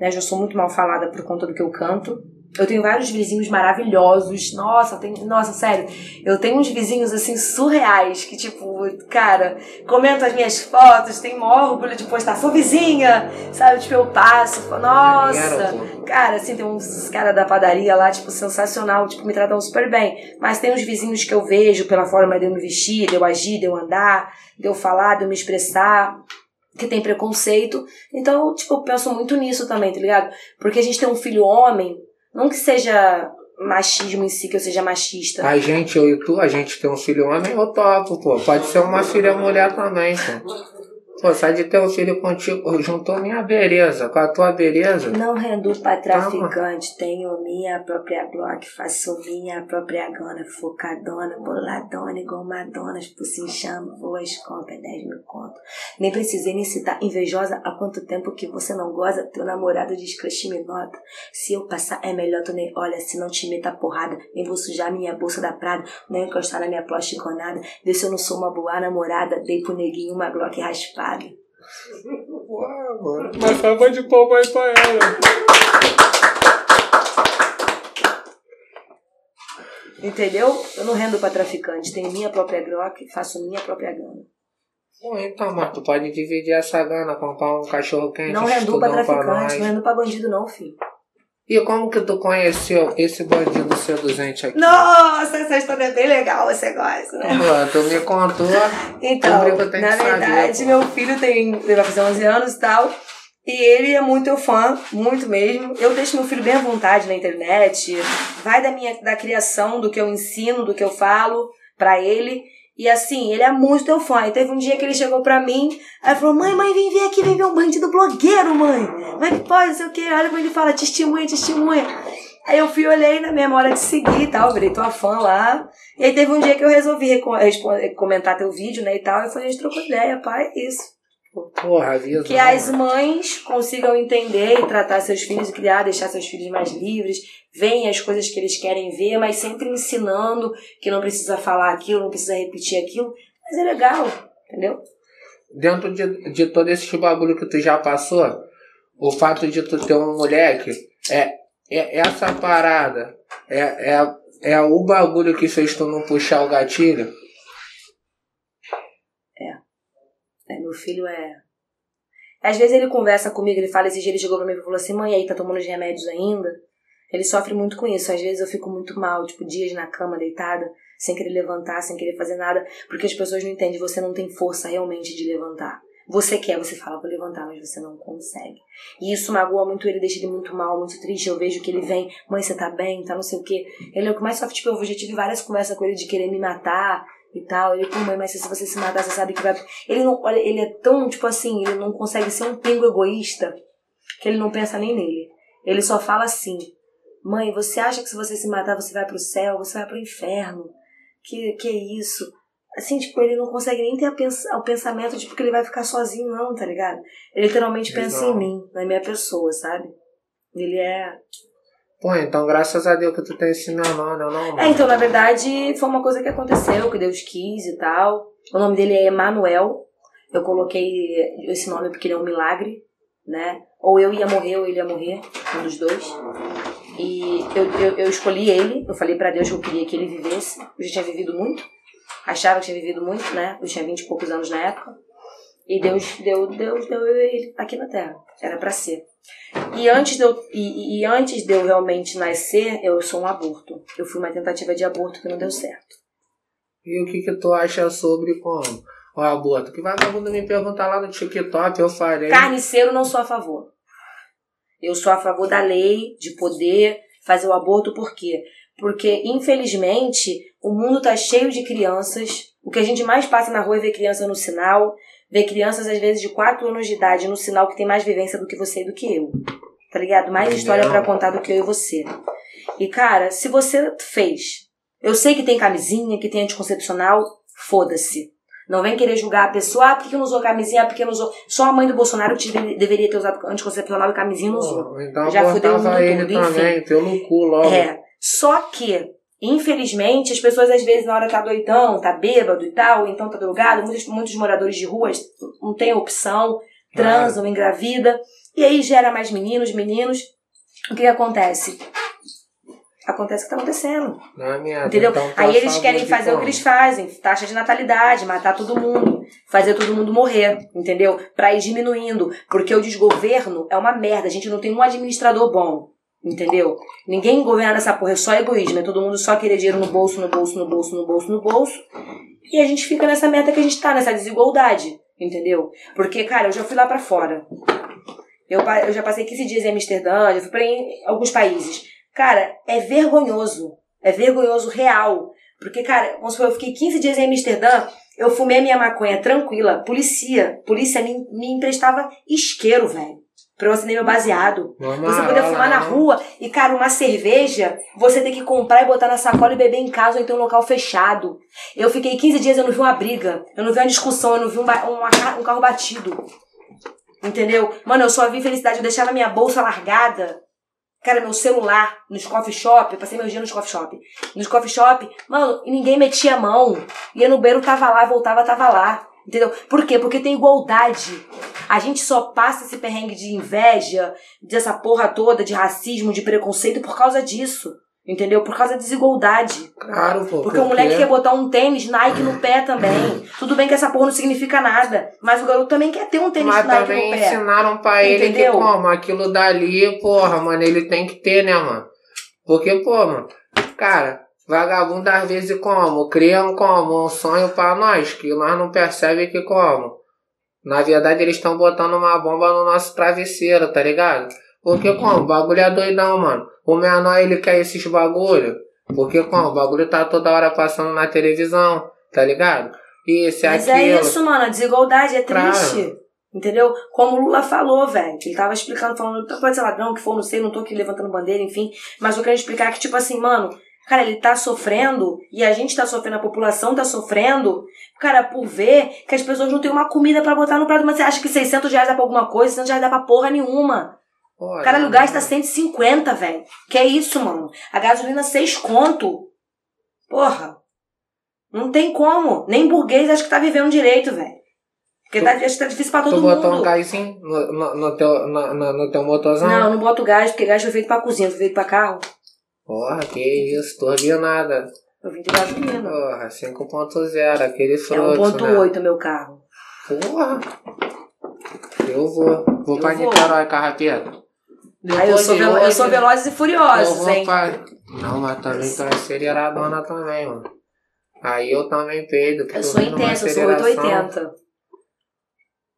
Né? Já sou muito mal falada por conta do que eu canto. Eu tenho vários vizinhos maravilhosos. Nossa, tenho, nossa, sério. Eu tenho uns vizinhos assim surreais que, tipo, cara, comentam as minhas fotos, tenho maior orgulho de postar. Sou vizinha, sabe? Tipo, eu passo, falo, nossa. Cara, assim, tem uns caras da padaria lá, tipo, sensacional, tipo, me tratam super bem. Mas tem uns vizinhos que eu vejo pela forma de eu me vestir, de eu agir, de eu andar, de eu falar, de eu me expressar, que tem preconceito. Então, tipo, eu penso muito nisso também, tá ligado? Porque a gente tem um filho homem, não que seja machismo em si, que eu seja machista. A gente, eu e tu, a gente tem um filho homem, eu topo, pô. Pode ser uma filha mulher também, pô. Pô, sai de ter um filho contigo, juntou minha beleza com a tua beleza. Não rendo pra traficante, tenho minha própria block, faço minha própria gana, focadona, boladona, igual Madonna, tipo se chama, vou às compras, 10 mil conto. Nem precisei nem citar, invejosa, há quanto tempo que você não goza, teu namorado diz crush me nota. Se eu passar é melhor tu nem olha, se não te meta porrada, nem vou sujar minha bolsa da Prada, nem encostar na minha plocha enconada, vê se eu não sou uma boa namorada, dei pro neguinho uma glock raspada. Ué, mano. Uma salva de palmas aí pra ela. Entendeu? Eu não rendo pra traficante, tenho minha própria glock, faço minha própria gana. Pô, então, mas tu pode dividir essa grana, comprar um cachorro quente, Não rendo pra traficante, não rendo pra bandido não, filho. E como que tu conheceu esse bandido seduzente aqui? Nossa, essa história é bem legal, você gosta, né? Pô, tu me contou. Então, na saber, verdade, pô. meu filho tem, ele vai fazer 11 anos e tal, e ele é muito fã, muito mesmo. Eu deixo meu filho bem à vontade na internet, vai da minha da criação, do que eu ensino, do que eu falo pra ele. E assim, ele é muito teu fã. E teve um dia que ele chegou pra mim, aí falou: Mãe, mãe, vem ver aqui, vem ver um bandido blogueiro, mãe. É que pode, não sei o que. Olha como ele fala: testemunha, testemunha. Aí eu fui, olhei na hora de seguir e tal, virei tua fã lá. E aí teve um dia que eu resolvi reco- responder- comentar teu vídeo, né, e tal. E foi, a gente trocou ideia, pai, é isso. Porra. Que as mães consigam entender e tratar seus filhos e criar, deixar seus filhos mais livres, veem as coisas que eles querem ver, mas sempre ensinando que não precisa falar aquilo, não precisa repetir aquilo. Mas é legal, entendeu? Dentro de, de todo esse bagulho que tu já passou, o fato de tu ter um moleque, é, é essa parada, é, é, é o bagulho que fez tu não puxar o gatilho? É, meu filho é. Às vezes ele conversa comigo, ele fala, esse dia ele chegou pra mim e falou assim, mãe, aí tá tomando os remédios ainda? Ele sofre muito com isso. Às vezes eu fico muito mal, tipo, dias na cama, deitada, sem querer levantar, sem querer fazer nada, porque as pessoas não entendem, você não tem força realmente de levantar. Você quer, você fala pra levantar, mas você não consegue. E isso magoa muito ele, deixa ele muito mal, muito triste. Eu vejo que ele vem, mãe, você tá bem, tá não sei o quê. Ele é o que mais sofre, tipo, eu já tive várias conversas com ele de querer me matar e tal. Ele, pô, mãe, mas se você se matar, você sabe que vai. Ele não, olha, ele é tão, tipo assim, ele não consegue ser um pingo egoísta que ele não pensa nem nele. Ele só fala assim: Mãe, você acha que se você se matar, você vai pro céu, você vai pro inferno? Que, que é isso? Assim, tipo, ele não consegue nem ter a pens- o pensamento de que ele vai ficar sozinho, não, tá ligado? Ele literalmente pensa Legal. em mim, na minha pessoa, sabe? Ele é. Pô, então graças a Deus que tu tem esse menor, né? Não, É, então, na verdade, foi uma coisa que aconteceu, que Deus quis e tal. O nome dele é Emanuel. Eu coloquei esse nome porque ele é um milagre, né? Ou eu ia morrer ou ele ia morrer, um dos dois. E eu, eu, eu escolhi ele, eu falei pra Deus que eu queria que ele vivesse. Eu já tinha vivido muito, achava que tinha vivido muito, né? Eu tinha vinte e poucos anos na época. E Deus deu, Deus deu eu ele aqui na Terra. Era pra ser. E antes, de eu, e, e antes de eu realmente nascer, eu sou um aborto. Eu fui uma tentativa de aborto que não deu certo. E o que que tu acha sobre como? O aborto? Que vagabundo me perguntar lá no TikTok, eu falei. Carniceiro não sou a favor. Eu sou a favor da lei, de poder fazer o aborto, por quê? Porque, infelizmente, o mundo tá cheio de crianças. O que a gente mais passa na rua é ver criança no sinal, ver crianças, às vezes, de 4 anos de idade no sinal que tem mais vivência do que você e do que eu. Tá ligado? Mais história pra contar do que eu e você. E, cara, se você fez. Eu sei que tem camisinha, que tem anticoncepcional, foda-se. Não vem querer julgar a pessoa, ah, por que não usou camisinha, ah, por que não usou. Só a mãe do Bolsonaro deve- deveria ter usado anticoncepcional e camisinha não usou. Então Já fudeu o mundo todo, enfim. também, pelo cu logo. É. Só que, infelizmente, as pessoas às vezes na hora tá doidão, tá bêbado e tal, ou então tá drogado, muitos, muitos moradores de ruas não têm opção, transam, engravida, e aí gera mais meninos, meninos. O que, que acontece? Acontece o que tá acontecendo. Não é merda. Entendeu? Então, tá Aí eles querem fazer o como? que eles fazem, taxa de natalidade, matar todo mundo, fazer todo mundo morrer, entendeu? Pra ir diminuindo, porque o desgoverno é uma merda, a gente não tem um administrador bom, entendeu? Ninguém governa nessa porra, é só egoísmo, é todo mundo só querer dinheiro no bolso, no bolso, no bolso, no bolso, no bolso, e a gente fica nessa merda que a gente tá, nessa desigualdade, entendeu? Porque, cara, eu já fui lá pra fora. Eu, eu já passei 15 dias em Amsterdã, já fui pra alguns países. Cara, é vergonhoso. É vergonhoso real. Porque, cara, vamos supor, eu fiquei 15 dias em Amsterdã, eu fumei a minha maconha tranquila. Polícia, polícia me, me emprestava isqueiro, velho. Acender meu baseado. Normal, Você poder fumar na rua e, cara, uma cerveja, você tem que comprar e botar na sacola e beber em casa ou então em um local fechado. Eu fiquei 15 dias, eu não vi uma briga, eu não vi uma discussão, eu não vi um, ca- um carro batido. Entendeu? Mano, eu só vi felicidade, eu deixava minha bolsa largada. Cara, meu celular nos coffee shop, eu passei meu dia nos coffee shop. Nos coffee shop, mano, ninguém metia a mão. Ia no banheiro, tava lá, voltava, tava lá. Entendeu? Por quê? Porque tem igualdade. A gente só passa esse perrengue de inveja, dessa porra toda, de racismo, de preconceito por causa disso. Entendeu? Por causa da desigualdade. Claro, pô. Porque o moleque quer botar um tênis Nike no pé também. Tudo bem que essa porra não significa nada. Mas o garoto também quer ter um tênis Mas Nike também no pé. ensinaram pra ele Entendeu? que, como, aquilo dali, porra, mano, ele tem que ter, né, mano? Porque, pô, mano, cara, vagabundo às vezes como? Criam como? Um sonho pra nós, que nós não percebemos que como. Na verdade, eles estão botando uma bomba no nosso travesseiro, tá ligado? Porque, como? O bagulho é doidão, mano. O menor, ele quer esses bagulho. Porque, como? O bagulho tá toda hora passando na televisão, tá ligado? Isso, Mas aquilo. é isso, mano. A desigualdade é Claro. triste. Entendeu? Como o Lula falou, velho. que Ele tava explicando, falando, pode ser ladrão, que for, não sei, não tô aqui levantando bandeira, enfim. Mas eu quero explicar que, tipo assim, mano, cara, ele tá sofrendo e a gente tá sofrendo, a população tá sofrendo, cara, por ver que as pessoas não têm uma comida pra botar no prato. Mas você acha que 600 reais dá pra alguma coisa? 600 reais dá pra porra nenhuma. Pô, Caralho, o né, gás tá 150, velho. Que é isso, mano? A gasolina 6 conto. Porra. Não tem como. Nem burguês acho que tá vivendo direito, velho. Porque tá, acho que tá difícil pra todo Tu botou um mundo. gásinho no, no, no teu, no, teu motorzão? Não, não boto gás, porque gás foi feito pra cozinha, foi feito pra carro. Porra, que isso, turbinada. Eu vim de gasolina. Porra, 5.0, aquele É fruto, né? 1.8 meu carro. Porra. Eu vou. Vou Eu pra vou. Niterói, carrapeto. Aí eu sou, velo- eu sou velozes e Eu furiosos, vou hein? pra... Não, mas também tô aceleradona também, mano. Aí eu também peido. Eu sou intensa, eu sou aceleração. 880.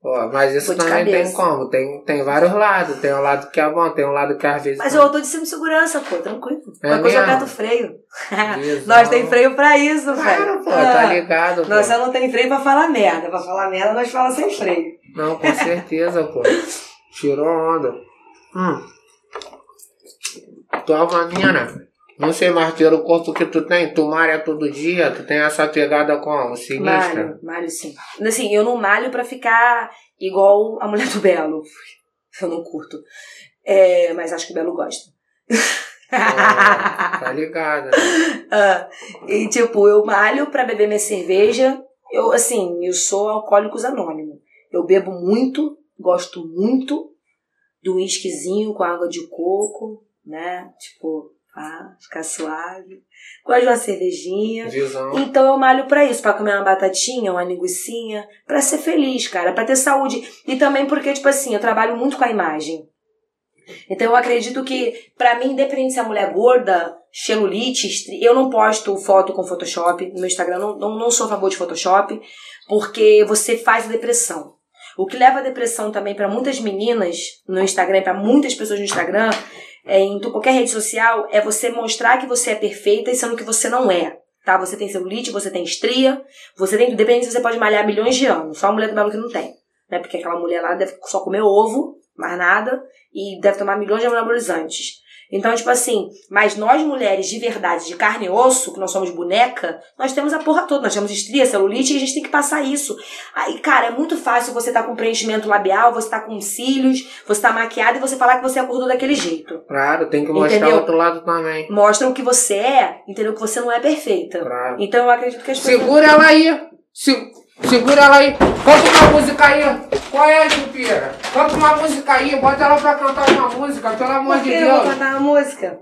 Pô, mas isso também cabeça. tem como? Tem, tem vários lados. Tem um lado que é bom, tem um lado que às vezes. Mas eu tô de cima de segurança, pô, tranquilo. É Qualquer coisa aperto o freio. Nós tem freio pra isso, velho. Claro, pô, Ah. tá ligado, pô. Nós só não tem freio pra falar merda. Pra falar merda, nós fala sem freio. Não, com certeza, pô. Tirou onda. Hum. Tu é Não sei mais pelo corpo que tu tem. Tu malha todo dia. Tu tem essa pegada como? Sinistra. Malho, malho sim. Assim, eu não malho pra ficar igual a mulher do Belo. Eu não curto. É, mas acho que o Belo gosta. Ah, tá ligado, né? Ah, e tipo, eu malho pra beber minha cerveja. Eu, assim, eu sou alcoólicos anônimo. Eu bebo muito, gosto muito do whiskyzinho com água de coco, né? Tipo, ah, ficar suave. Gosto de uma cervejinha. Visão. Então eu malho pra isso, pra comer uma batatinha, uma linguiçinha, pra ser feliz, cara, pra ter saúde e também porque tipo assim, eu trabalho muito com a imagem. Então eu acredito que pra mim, independente se a mulher é gorda, celulite, eu não posto foto com Photoshop no meu Instagram, não, não, não sou a favor de Photoshop, porque você faz a depressão. O que leva à depressão também pra muitas meninas no Instagram, pra muitas pessoas no Instagram, é, em tu- qualquer rede social, é você mostrar que você é perfeita e sendo que você não é. tá? Você tem celulite, você tem estria, você tem. Depende se você pode malhar milhões de anos. Só a mulher do Belo que não tem. Né? Porque aquela mulher lá deve só comer ovo, mais nada, e deve tomar milhões de anabolizantes. Então, tipo assim, mas nós mulheres de verdade, de carne e osso, que nós somos boneca, nós temos a porra toda. Nós temos estria, celulite e a gente tem que passar isso. Aí, cara, é muito fácil você tá com preenchimento labial, você tá com cílios, você tá maquiada e você falar que você acordou daquele jeito. Claro, tem que mostrar Entendeu? o outro lado também. Mostra o que você é, entendeu? Que você não é perfeita. Claro. Então eu acredito que as pessoas. Segura ela aí. Se- segura ela aí. Canta uma música aí. Qual é, Jupira? Canta uma música aí. Bota ela pra cantar uma música, pelo amor de que eu vou Deus. cantar uma música?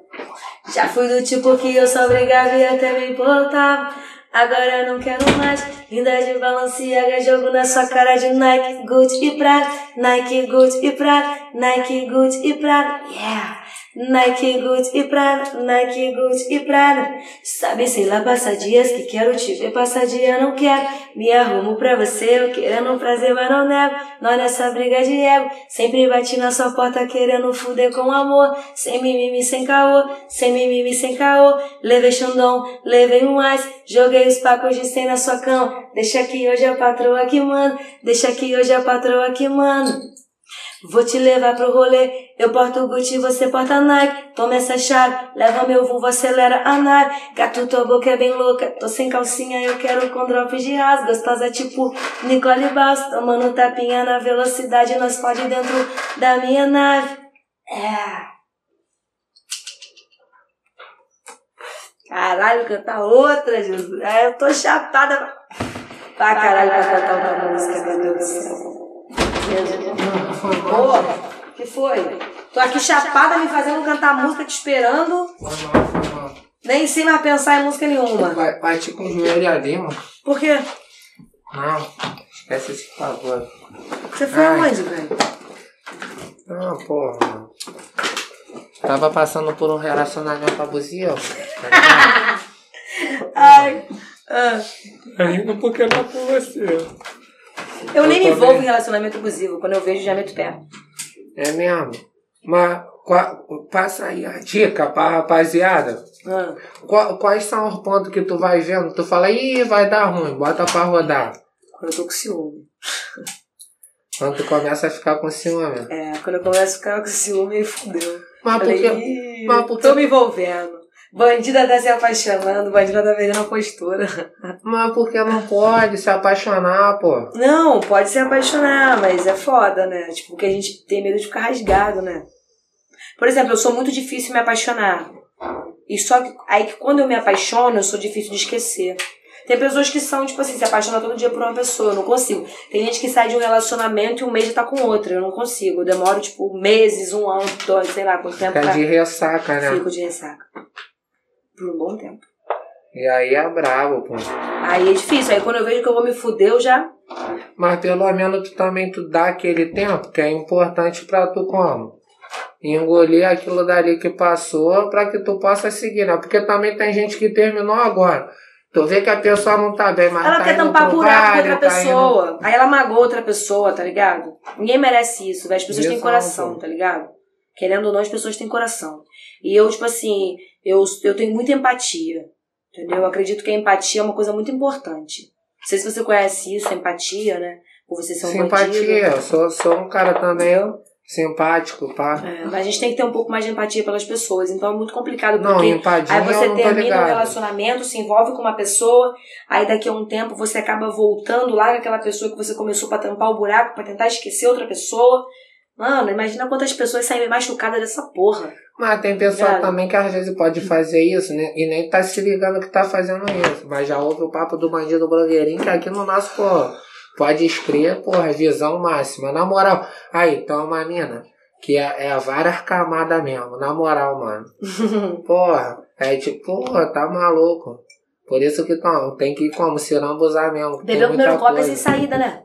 Já fui do tipo que eu só brigava e até me importava. Agora não quero mais. Ainda de Balenciaga, jogo na sua cara de Nike, Gucci e Prada. Nike, Gucci e Prada. Nike, Gucci e Prada. Yeah! Nike, Gucci e Prada. Nike, Gucci e Prada. Sabe, sei lá, passa dias que quero te ver, passa dia não quero. Me arrumo pra você, eu querendo um prazer, mas não nego. Nós nessa briga de ego, sempre bati na sua porta querendo fuder com amor. Sem mimimi, sem caô, sem mimimi, sem caô. Levei Xandão, levei um ice, joguei os pacos de 100 na sua cama. Deixa que hoje a patroa que manda, deixa que hoje a patroa que manda. Vou te levar pro rolê, eu porto Gucci, você porta Nike. Toma essa chave, leva meu vulvo, acelera a nave. Gato, tua boca é bem louca, tô sem calcinha, eu quero com drops de asa. Gostosa tipo Nicole Baus, tomando tapinha na velocidade, nós pode dentro da minha nave. É. Caralho, cantar outra, Jesus. É, eu tô chapada pra caralho pra cantar outra música, meu Deus do céu. Ô, que foi? Tô aqui chapada me fazendo cantar música, te esperando. Foi mal, foi mal. Nem sei mais pensar em música nenhuma. Vai, vai te com o joelho ali, mano. Por quê? Não, esquece esse favor. Você foi Ai. aonde, velho? Não, porra, mano. Tava passando por um relacionamento abusivo. Tá? Ai. ah. Ainda porque não é por você. Eu nem me Eu envolvo em relacionamento abusivo. Quando eu vejo, já meto pé. É mesmo? Mas qua- passa aí a dica pra rapaziada. Ah. Qua- quais são os pontos que tu vai vendo? Tu fala, ih, vai dar ruim, bota pra rodar. Quando eu tô com ciúme. Quando tu começa a ficar com ciúme. É, quando eu começo a ficar com ciúme, aí fudeu. Mas Falei, porque. "Ih, mas por que- tô me envolvendo. Bandida tá se apaixonando, bandida tá vendendo a postura. Mas porque não pode se apaixonar, pô. Não, pode se apaixonar, mas é foda, né? Tipo, porque a gente tem medo de ficar rasgado, né? Por exemplo, eu sou muito difícil me apaixonar. E só que aí que quando eu me apaixono, eu sou difícil de esquecer. Tem pessoas que são, tipo assim, se apaixonam todo dia por uma pessoa, eu não consigo. Tem gente que sai de um relacionamento e um mês já tá com outra, eu não consigo. Eu demoro, tipo, meses, um ano, dois, sei lá, quanto tempo Fica pra... de ressaca, né? Fico de ressaca. Por um bom tempo. E aí é brabo, pô. Aí é difícil, aí quando eu vejo que eu vou me fuder, eu já... Mas pelo menos tu também tu dá aquele tempo que é importante pra tu como? Engolir aquilo dali que passou pra que tu possa seguir, né? Porque também tem gente que terminou agora. Tu vê que a pessoa não tá bem, mas Ela tá quer indo tampar buraco com outra tá indo- pessoa. Aí ela magoou outra pessoa, tá ligado? Ninguém merece isso, velho. As pessoas têm Exato. coração, tá ligado? Querendo ou não, as pessoas têm coração. E eu, tipo assim, eu, eu tenho muita empatia. Entendeu? Eu acredito que a empatia é uma coisa muito importante. Não sei se você conhece isso, empatia, né? Por você ser um Simpatia, bandido. eu sou, sou um cara também simpático, pá. É, a gente tem que ter um pouco mais de empatia pelas pessoas. Então é muito complicado Não, porque empadinha Aí você não termina um relacionamento, se envolve com uma pessoa, aí daqui a um tempo você acaba voltando lá com aquela pessoa que você começou pra tampar o buraco, pra tentar esquecer outra pessoa. Mano, imagina quantas pessoas saem machucadas dessa porra. Mas tem pessoa também que às vezes pode fazer isso né? e nem tá se ligando que tá fazendo isso. Mas já houve o papo do bandido blogueirinho que aqui no nosso, pô, pode escrever, porra, visão máxima. Na moral, aí, tem uma mina que é, é várias camadas mesmo, na moral, mano. Porra, é tipo, porra, tá maluco. Por isso que não, tem que ir como? Se lambuzar mesmo. que tem Beber o primeiro copo sem saída, né?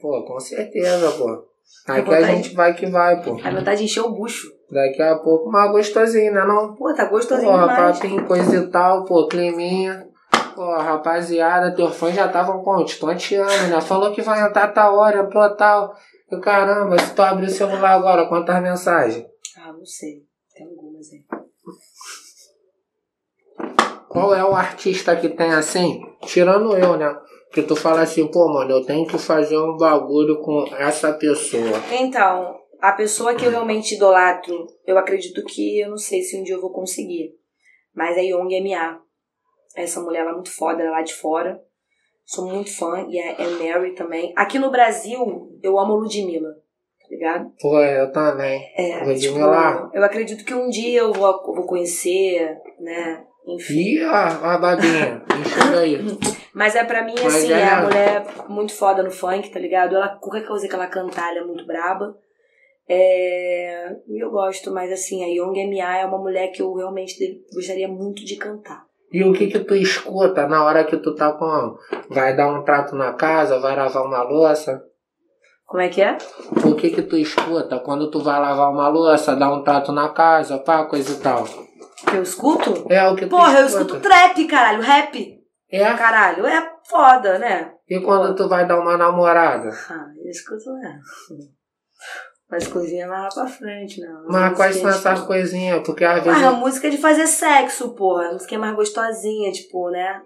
Pô, com certeza, pô. Aqui a gente vai que vai, pô. A vontade de encher o bucho. Daqui a pouco, mais gostosinho, né não? Pô, tá gostosinho Porra, demais. papinho, coisa e tal, pô, climinha. Pô, rapaziada, teu fã já estavam com Estão te amo, né? Falou que vai entrar tal hora, pô, tal. E caramba, se tu abrir o celular agora, quantas mensagens? Ah, não sei. Tem algumas aí. qual é o artista que tem assim? Tirando eu, né? Que tu fala assim, pô, mano, eu tenho que fazer um bagulho com essa pessoa. Então, a pessoa que eu realmente idolatro, eu acredito que eu não sei se um dia eu vou conseguir. Mas é Young M.A. Essa mulher ela é muito foda, ela é lá de fora. Sou muito fã. E é, é Mary também. Aqui no Brasil, eu amo Ludmilla. Tá ligado? Pô, eu também. É, Ludmilla. tipo, eu acredito que um dia eu vou, eu vou conhecer, né? Enfim. Ih, a, a babinha. Enxerga aí. Mas é pra mim, Mas assim, é- é a mulher muito foda no funk, tá ligado? Ela, qualquer coisa que ela cantar, ela é muito braba. É, E eu gosto, mas assim, a Young M.A. é uma mulher que eu realmente gostaria muito de cantar. E o que que tu escuta na hora que tu tá com... Vai dar um trato na casa, vai lavar uma louça? Como é que é? O que que tu escuta quando tu vai lavar uma louça, dar um trato na casa, pá, coisa e tal? Eu escuto? É o que tu Porra, eu escuta. escuto trap, caralho, rap. É? Caralho, é foda, né? E quando tu vai dar uma namorada? Ah, eu escuto, né? Mas coisinha mais lá pra frente, não. Mas quais são essas tipo- coisinhas? Porque às vezes... Ah, a música é de fazer sexo, porra. A música é mais gostosinha, tipo, né?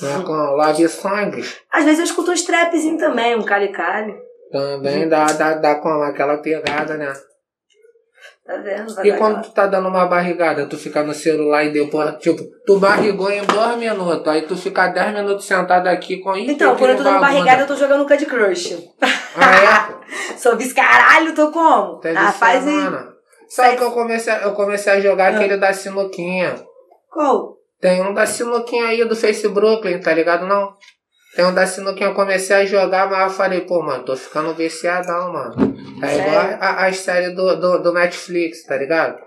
né, com lave sangues, Às vezes eu escuto uns trapzinhos também, um cali-cali. também dá, dá, dá com aquela pegada, né? Tá vendo? Vai E quando tu tá dando uma barrigada, tu fica no celular e depois, tipo, tu barrigou em dois minutos, aí tu fica dez minutos sentado aqui com Então, quando eu tô dando barrigada, eu tô jogando Candy Crush. Ah, Sou vice caralho, tô como? é? Teve ah, faz semana. Sabe que eu comecei, eu comecei a jogar Ah. aquele da sinuquinha. Qual? Tem um da sinuquinha aí do Face Brooklyn, tá ligado não? Tem um da sinuquinha, eu comecei a jogar, mas eu falei, pô, mano, tô ficando viciadão, mano. É Sério? igual a- as séries do, do, do Netflix, tá ligado?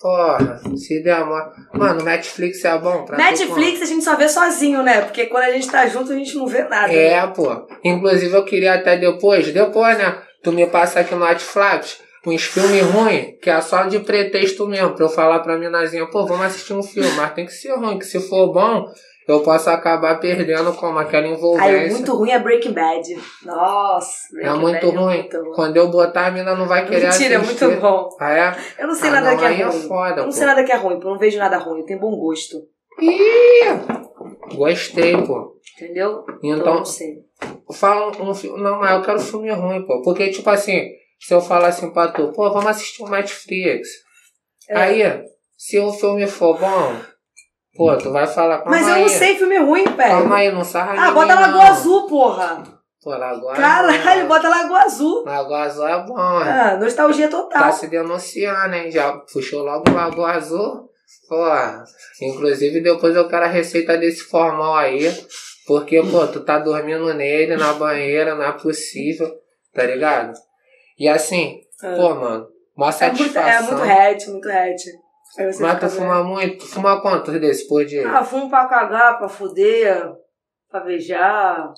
Porra, se demora. Mano, Netflix é bom pra tu, Netflix a gente só vê sozinho, né? Porque quando a gente tá junto, a gente não vê nada. né? É, pô. Inclusive eu queria até depois, depois, né? Tu me passa aqui no Netflix uns filmes ruins, que é só de pretexto mesmo, pra eu falar pra minazinha, pô, vamos assistir um filme, mas tem que ser ruim, que se for bom, eu posso acabar perdendo como aquela Aí o envolvência. muito ruim é Breaking Bad. Nossa, é Breaking muito Bad ruim. É muito ruim. Quando eu botar, a mina não vai querer Mentira, é assistir. muito bom. Ah, é? Eu não sei Ah, nada não, que é aí é ruim. foda, eu não pô. sei nada que é ruim, eu não vejo nada ruim. Eu tenho bom gosto. Ih! Gostei, pô. Entendeu? eu Então, não sei. Fala um, um filme. Não, mas eu quero filme ruim, pô. Porque, tipo assim, se eu falar assim pra tu, pô, vamos assistir um Netflix. É. Aí, se o filme for bom, pô, tu vai falar, calma Mas eu não sei filme ruim, Calma velho. aí, não sarra Ah, bota. Lagoa Azul, porra. Pô, Lagoa Caralho, bota Lagoa Azul. Lagoa Azul é bom, né? Ah, nostalgia Tá total. se denunciando, hein? Já puxou logo Lagoa Azul. Pô, inclusive depois eu quero a receita desse formal aí. Porque, pô, tu tá dormindo nele, na banheira, não é possível, tá ligado? E assim, Ah. pô, mano, mó É muito, é muito hatch, muito hatch. Mas tu fuma muito, tu fuma quantos desses por dia? Ah, fumo pra cagar, pra fuder, pra beijar.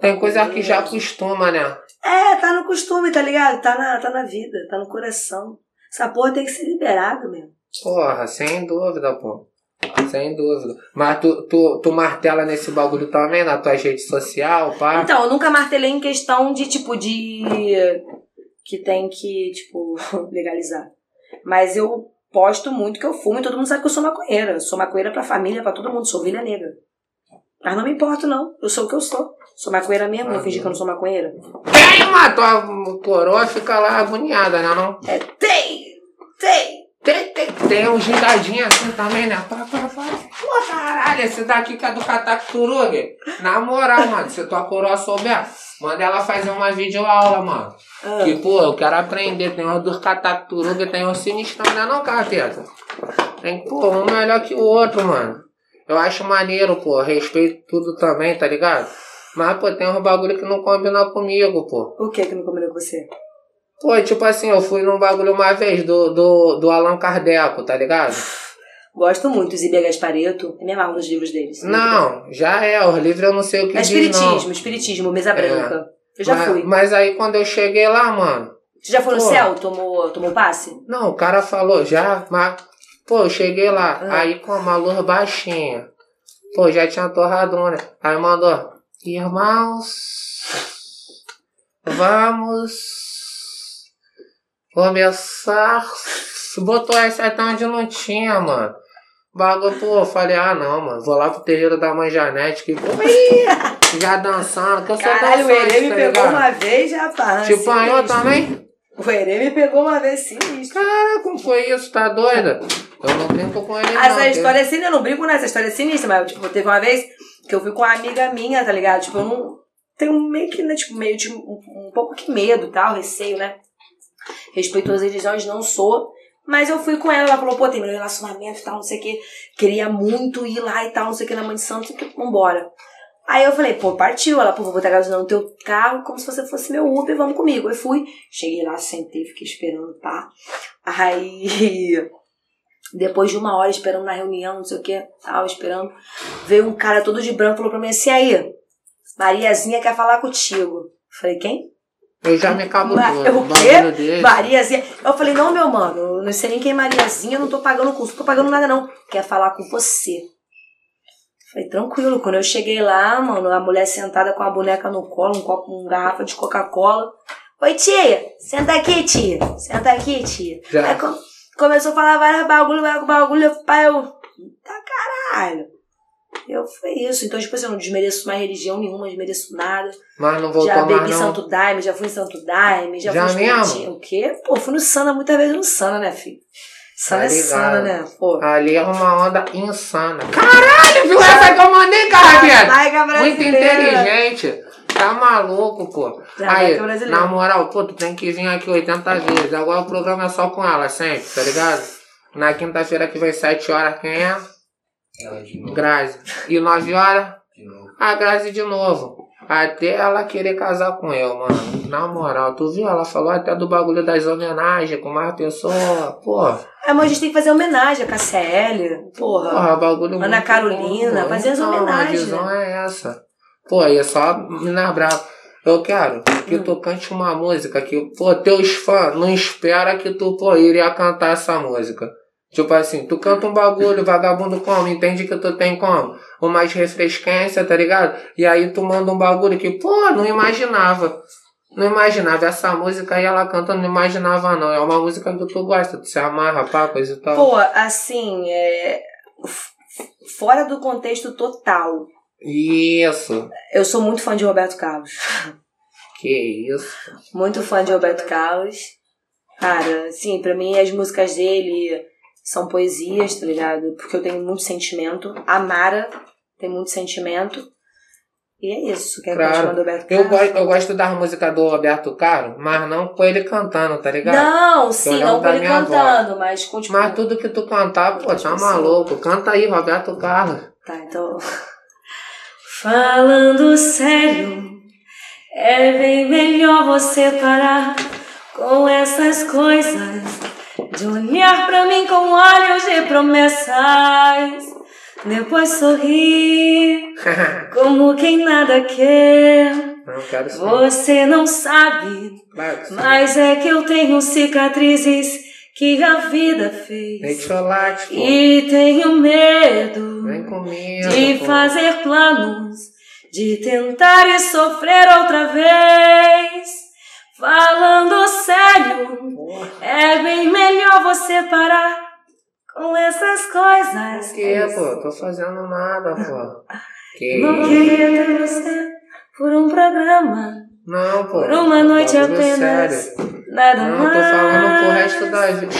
Tem coisa que já acostuma, né? É, tá no costume, tá ligado? Tá na, tá na vida, tá no coração. Essa porra tem que ser liberada mesmo. Porra, sem dúvida, pô. Sem dúvida. Mas tu, tu, tu martela nesse bagulho também, na tua rede social, pá? Então, eu nunca martelei em questão de, tipo, de. que tem que, tipo, legalizar. Mas eu posto muito que eu fumo e todo mundo sabe que eu sou maconheira. Sou maconheira pra família, pra todo mundo, sou ovelha negra. Mas não me importo, não. Eu sou o que eu sou. Sou maconheira mesmo, vou Ah, fingir que eu não sou maconheira. Tem, mano, tua coroa fica lá agoniada, né não? É, tem! Tem! Tem, tem, tem um giradinho assim também, né? Pá, pá, pá. Pô, caralho, esse daqui que é do Katakturugi. Na moral, mano, se tua coroa souber, manda ela fazer uma videoaula, mano. Ah, Que, pô, eu quero aprender. Tem um dos Katakturugi, tem um sinistrão, né não, Cateta? Tem, pô, um melhor que o outro, mano. Eu acho maneiro, pô. Respeito tudo também, tá ligado? Mas, pô, tem uns bagulho que não combina comigo, pô. o que que não combinou com você? Pô, tipo assim, eu fui num bagulho uma vez do, do, do Allan Kardec, tá ligado? Gosto muito, Zíbia Gaspareto. Eu me amarro nos livros deles. Não, já é, os livros eu não sei o que É diz, espiritismo, não. espiritismo, mesa É. branca. Eu já mas, fui. Mas aí quando eu cheguei lá, mano, Você já foi no Pô. céu? Tomou, tomou passe? não, o cara falou já, mas, pô, eu cheguei lá, Ah. aí com uma luz baixinha, pô, já tinha torradona, aí mandou, irmãos, vamos começar, botou essa até onde não tinha, mano. Bagulho, pô, falei, ah não, mano, vou lá pro terreiro da mãe Janete, que pô, já dançando, que eu sou Caralho, o dançante, Herê me tá pegou ligado? uma vez, rapaz. Te sinistro. também? O Herê me pegou uma vez sinistro. Cara, como foi isso? Tá doida? Eu não brinco com ele, não. Essa que- história é sinistra, eu não brinco nessa história é sinistra, mas tipo, teve uma vez que eu fui com uma amiga minha, tá ligado? Tipo, eu não tenho meio que, né, tipo, meio de um, um pouco que medo, tal, receio, né? Respeitoso a religiões não sou. Mas eu fui com ela, ela falou, pô, tem meu relacionamento e tal, não sei o que. Queria muito ir lá e tal, não sei o que, na mãe de santo, que, vambora. Aí eu falei, pô, partiu. Ela, pô, vou botar gasolina no teu carro como se você fosse meu Uber, vamos comigo. Eu fui, cheguei lá, sentei, fiquei esperando, tá? Aí, depois de uma hora esperando na reunião, não sei o que, tal, esperando, veio um cara todo de branco, falou pra mim assim, aí, Mariazinha quer falar contigo. Falei, quem? Eu já me acabo Ma- todo. o um quê? Mariazinha. Eu falei, não, meu mano, eu não sei nem quem é Mariazinha, eu não tô pagando curso, não tô pagando nada não. Quer falar com você. Falei, tranquilo. Quando eu cheguei lá, mano, a mulher sentada com a boneca no colo, um copo, uma garrafa de Coca-Cola. Oi, tia, senta aqui, tia. Senta aqui, tia. Já. Aí co- começou a falar vários bagulho, vários bagulho, pai, eu. Tá caralho. Eu foi isso. Então, tipo assim, eu não desmereço mais religião nenhuma, desmereço nada. Mas não voltou Já bebi mais não. Santo Daime, já fui em Santo Daime, já, Já fui em mesmo? O quê? Pô, fui no Sana muitas vezes no Sana, né, filho? Sana Tá é. Sana, né? Pô. Ali é uma onda insana. Caralho, viu essa que eu mandei, cara, Muito inteligente. Tá maluco, pô. Aí, na moral, pô, tu tem que vir aqui 80 vezes. Agora o programa é só com ela, sempre, tá ligado? Na quinta-feira que vem 7 horas, quem é? Ela de novo. Grazi. E 9 horas? De novo. A Grazi de novo. Até ela querer casar com eu, mano. Na moral, tu viu? Ela falou até do bagulho das homenagens com mais pessoas. Pô, É, mas a gente tem que fazer homenagem a KCL, porra. porra, bagulho Ana muito Carolina, bom. fazer as Então, homenagens, A visão é essa. Pô, aí é só mina brava. Eu quero que Hum. tu cante uma música que, pô, teus fãs não espera que tu, pô, iria cantar essa música. Tipo assim, tu canta um bagulho, vagabundo como, entende que tu tem como? Uma refrescância, tá ligado? E aí tu manda um bagulho que, pô, não imaginava. Não imaginava. Essa música aí ela canta, não imaginava não. É uma música que tu gosta, tu se amarra, pá, coisa e tal. Pô, assim, é. Fora do contexto total. Isso. Eu sou muito fã de Roberto Carlos. Que isso. Muito fã de Roberto Carlos. Cara, sim, pra mim as músicas dele são poesias, tá ligado? Porque eu tenho muito sentimento. A Mara tem muito sentimento. E é isso. Quem Claro. do Roberto Eu, Carlos? gosto, eu gosto das músicas do Roberto Caro, mas não com ele cantando, tá ligado? Não, sim, não com ele cantando, mas com tipo. Mas tudo que tu cantar, pô, tá maluco. Canta aí, Roberto Carlos. Tá, então. Falando sério, é bem melhor você parar com essas coisas. De olhar pra mim com olhos de promessas. Depois sorrir como quem nada quer. não. Você não sabe, Claro mas é que eu tenho cicatrizes que a vida fez. Pô. E tenho medo Vem comigo. de pô. fazer planos, de tentar e sofrer outra vez. Falando sério, Porra, é bem melhor você parar com essas coisas. por quê, pô? Tô fazendo nada, pô. Que Não isso? queria ter você por um programa, Não, pô. por uma noite apenas. sério. Nada Não, mais. tô falando pro resto da vida.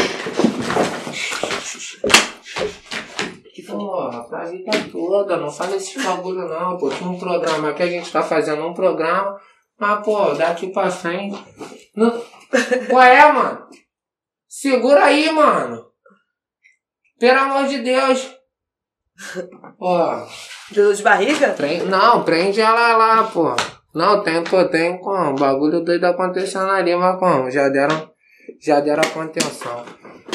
Porra, pra vida toda, não fala esse bagulho não, pô. Tinha um programa aqui, a gente tá fazendo um programa, mas, pô, daqui pra frente. Não... Qual é, mano? Segura aí, mano. Pelo amor de Deus. Pô, Dor de barriga? Prende, não, prende ela lá, pô. Não, tem, pô, tem como. Bagulho doido acontecendo ali, mas como? Já deram, já deram a contenção.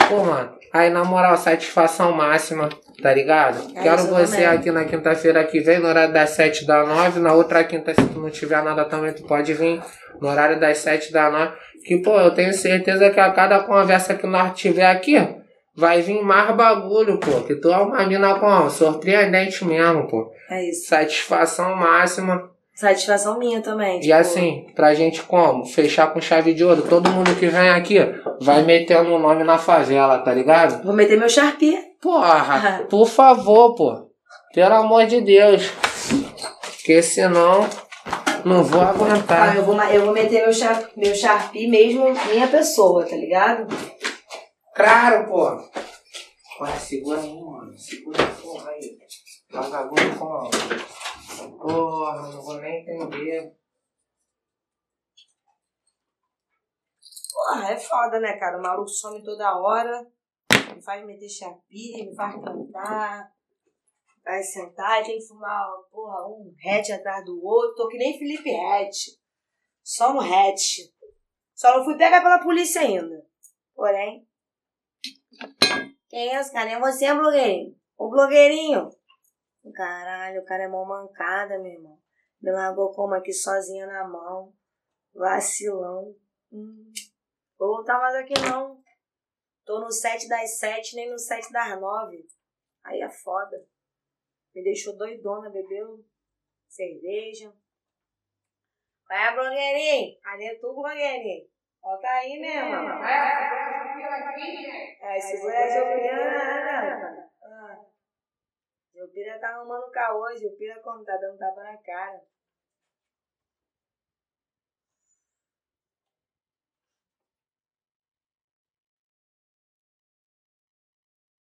Pô, mano, aí na moral, satisfação máxima, tá ligado? É Quero você mesmo. aqui na quinta-feira que vem, no horário das 7 da 9. Na outra quinta, se tu não tiver nada também, tu pode vir no horário das 7 da 9. Que, pô, eu tenho certeza que a cada conversa que nós tiver aqui, vai vir mais bagulho, pô. Que tu é uma mina como? Surpreendente mesmo, pô. É isso. Satisfação máxima. Satisfação minha também. E tipo, assim, pra gente como? Fechar com chave de ouro. Todo mundo que vem aqui vai metendo o nome na favela, tá ligado? Vou meter meu Sharpie. Porra, por favor, pô. Pelo amor de Deus. Porque senão não vou Ah, aguentar. eu, vou, eu vou meter meu, char, meu Sharpie mesmo, minha pessoa, tá ligado? Claro, pô. Vai, segura aí, mano. Segura a porra aí. Vagabundo como? Porra, não vou nem entender. Porra, é foda, né, cara? O maluco some toda hora, me faz meter Sharpie, me faz cantar, vai sentar, tem que fumar, porra, um hatch atrás do outro. Tô que nem Felipe Hatch. Só no hatch. Só não fui pega pela polícia ainda. Porém. Quem é esse cara? É você, blogueirinho? O blogueirinho? Caralho, o cara é mó mancada, meu irmão. Me largou como aqui sozinha na mão. Vacilão. Hum. Vou voltar mais aqui não. Tô no 7 das 7, nem no 7 das 9. Aí é foda. Me deixou doidona, bebeu cerveja. Vai, é, blogueirinho. Cadê tu, blogueirinho? Volta aí, né, mano? É, segura a Jupira. Ah. Jupira tá arrumando caô. Jupira como tá dando tapa na cara.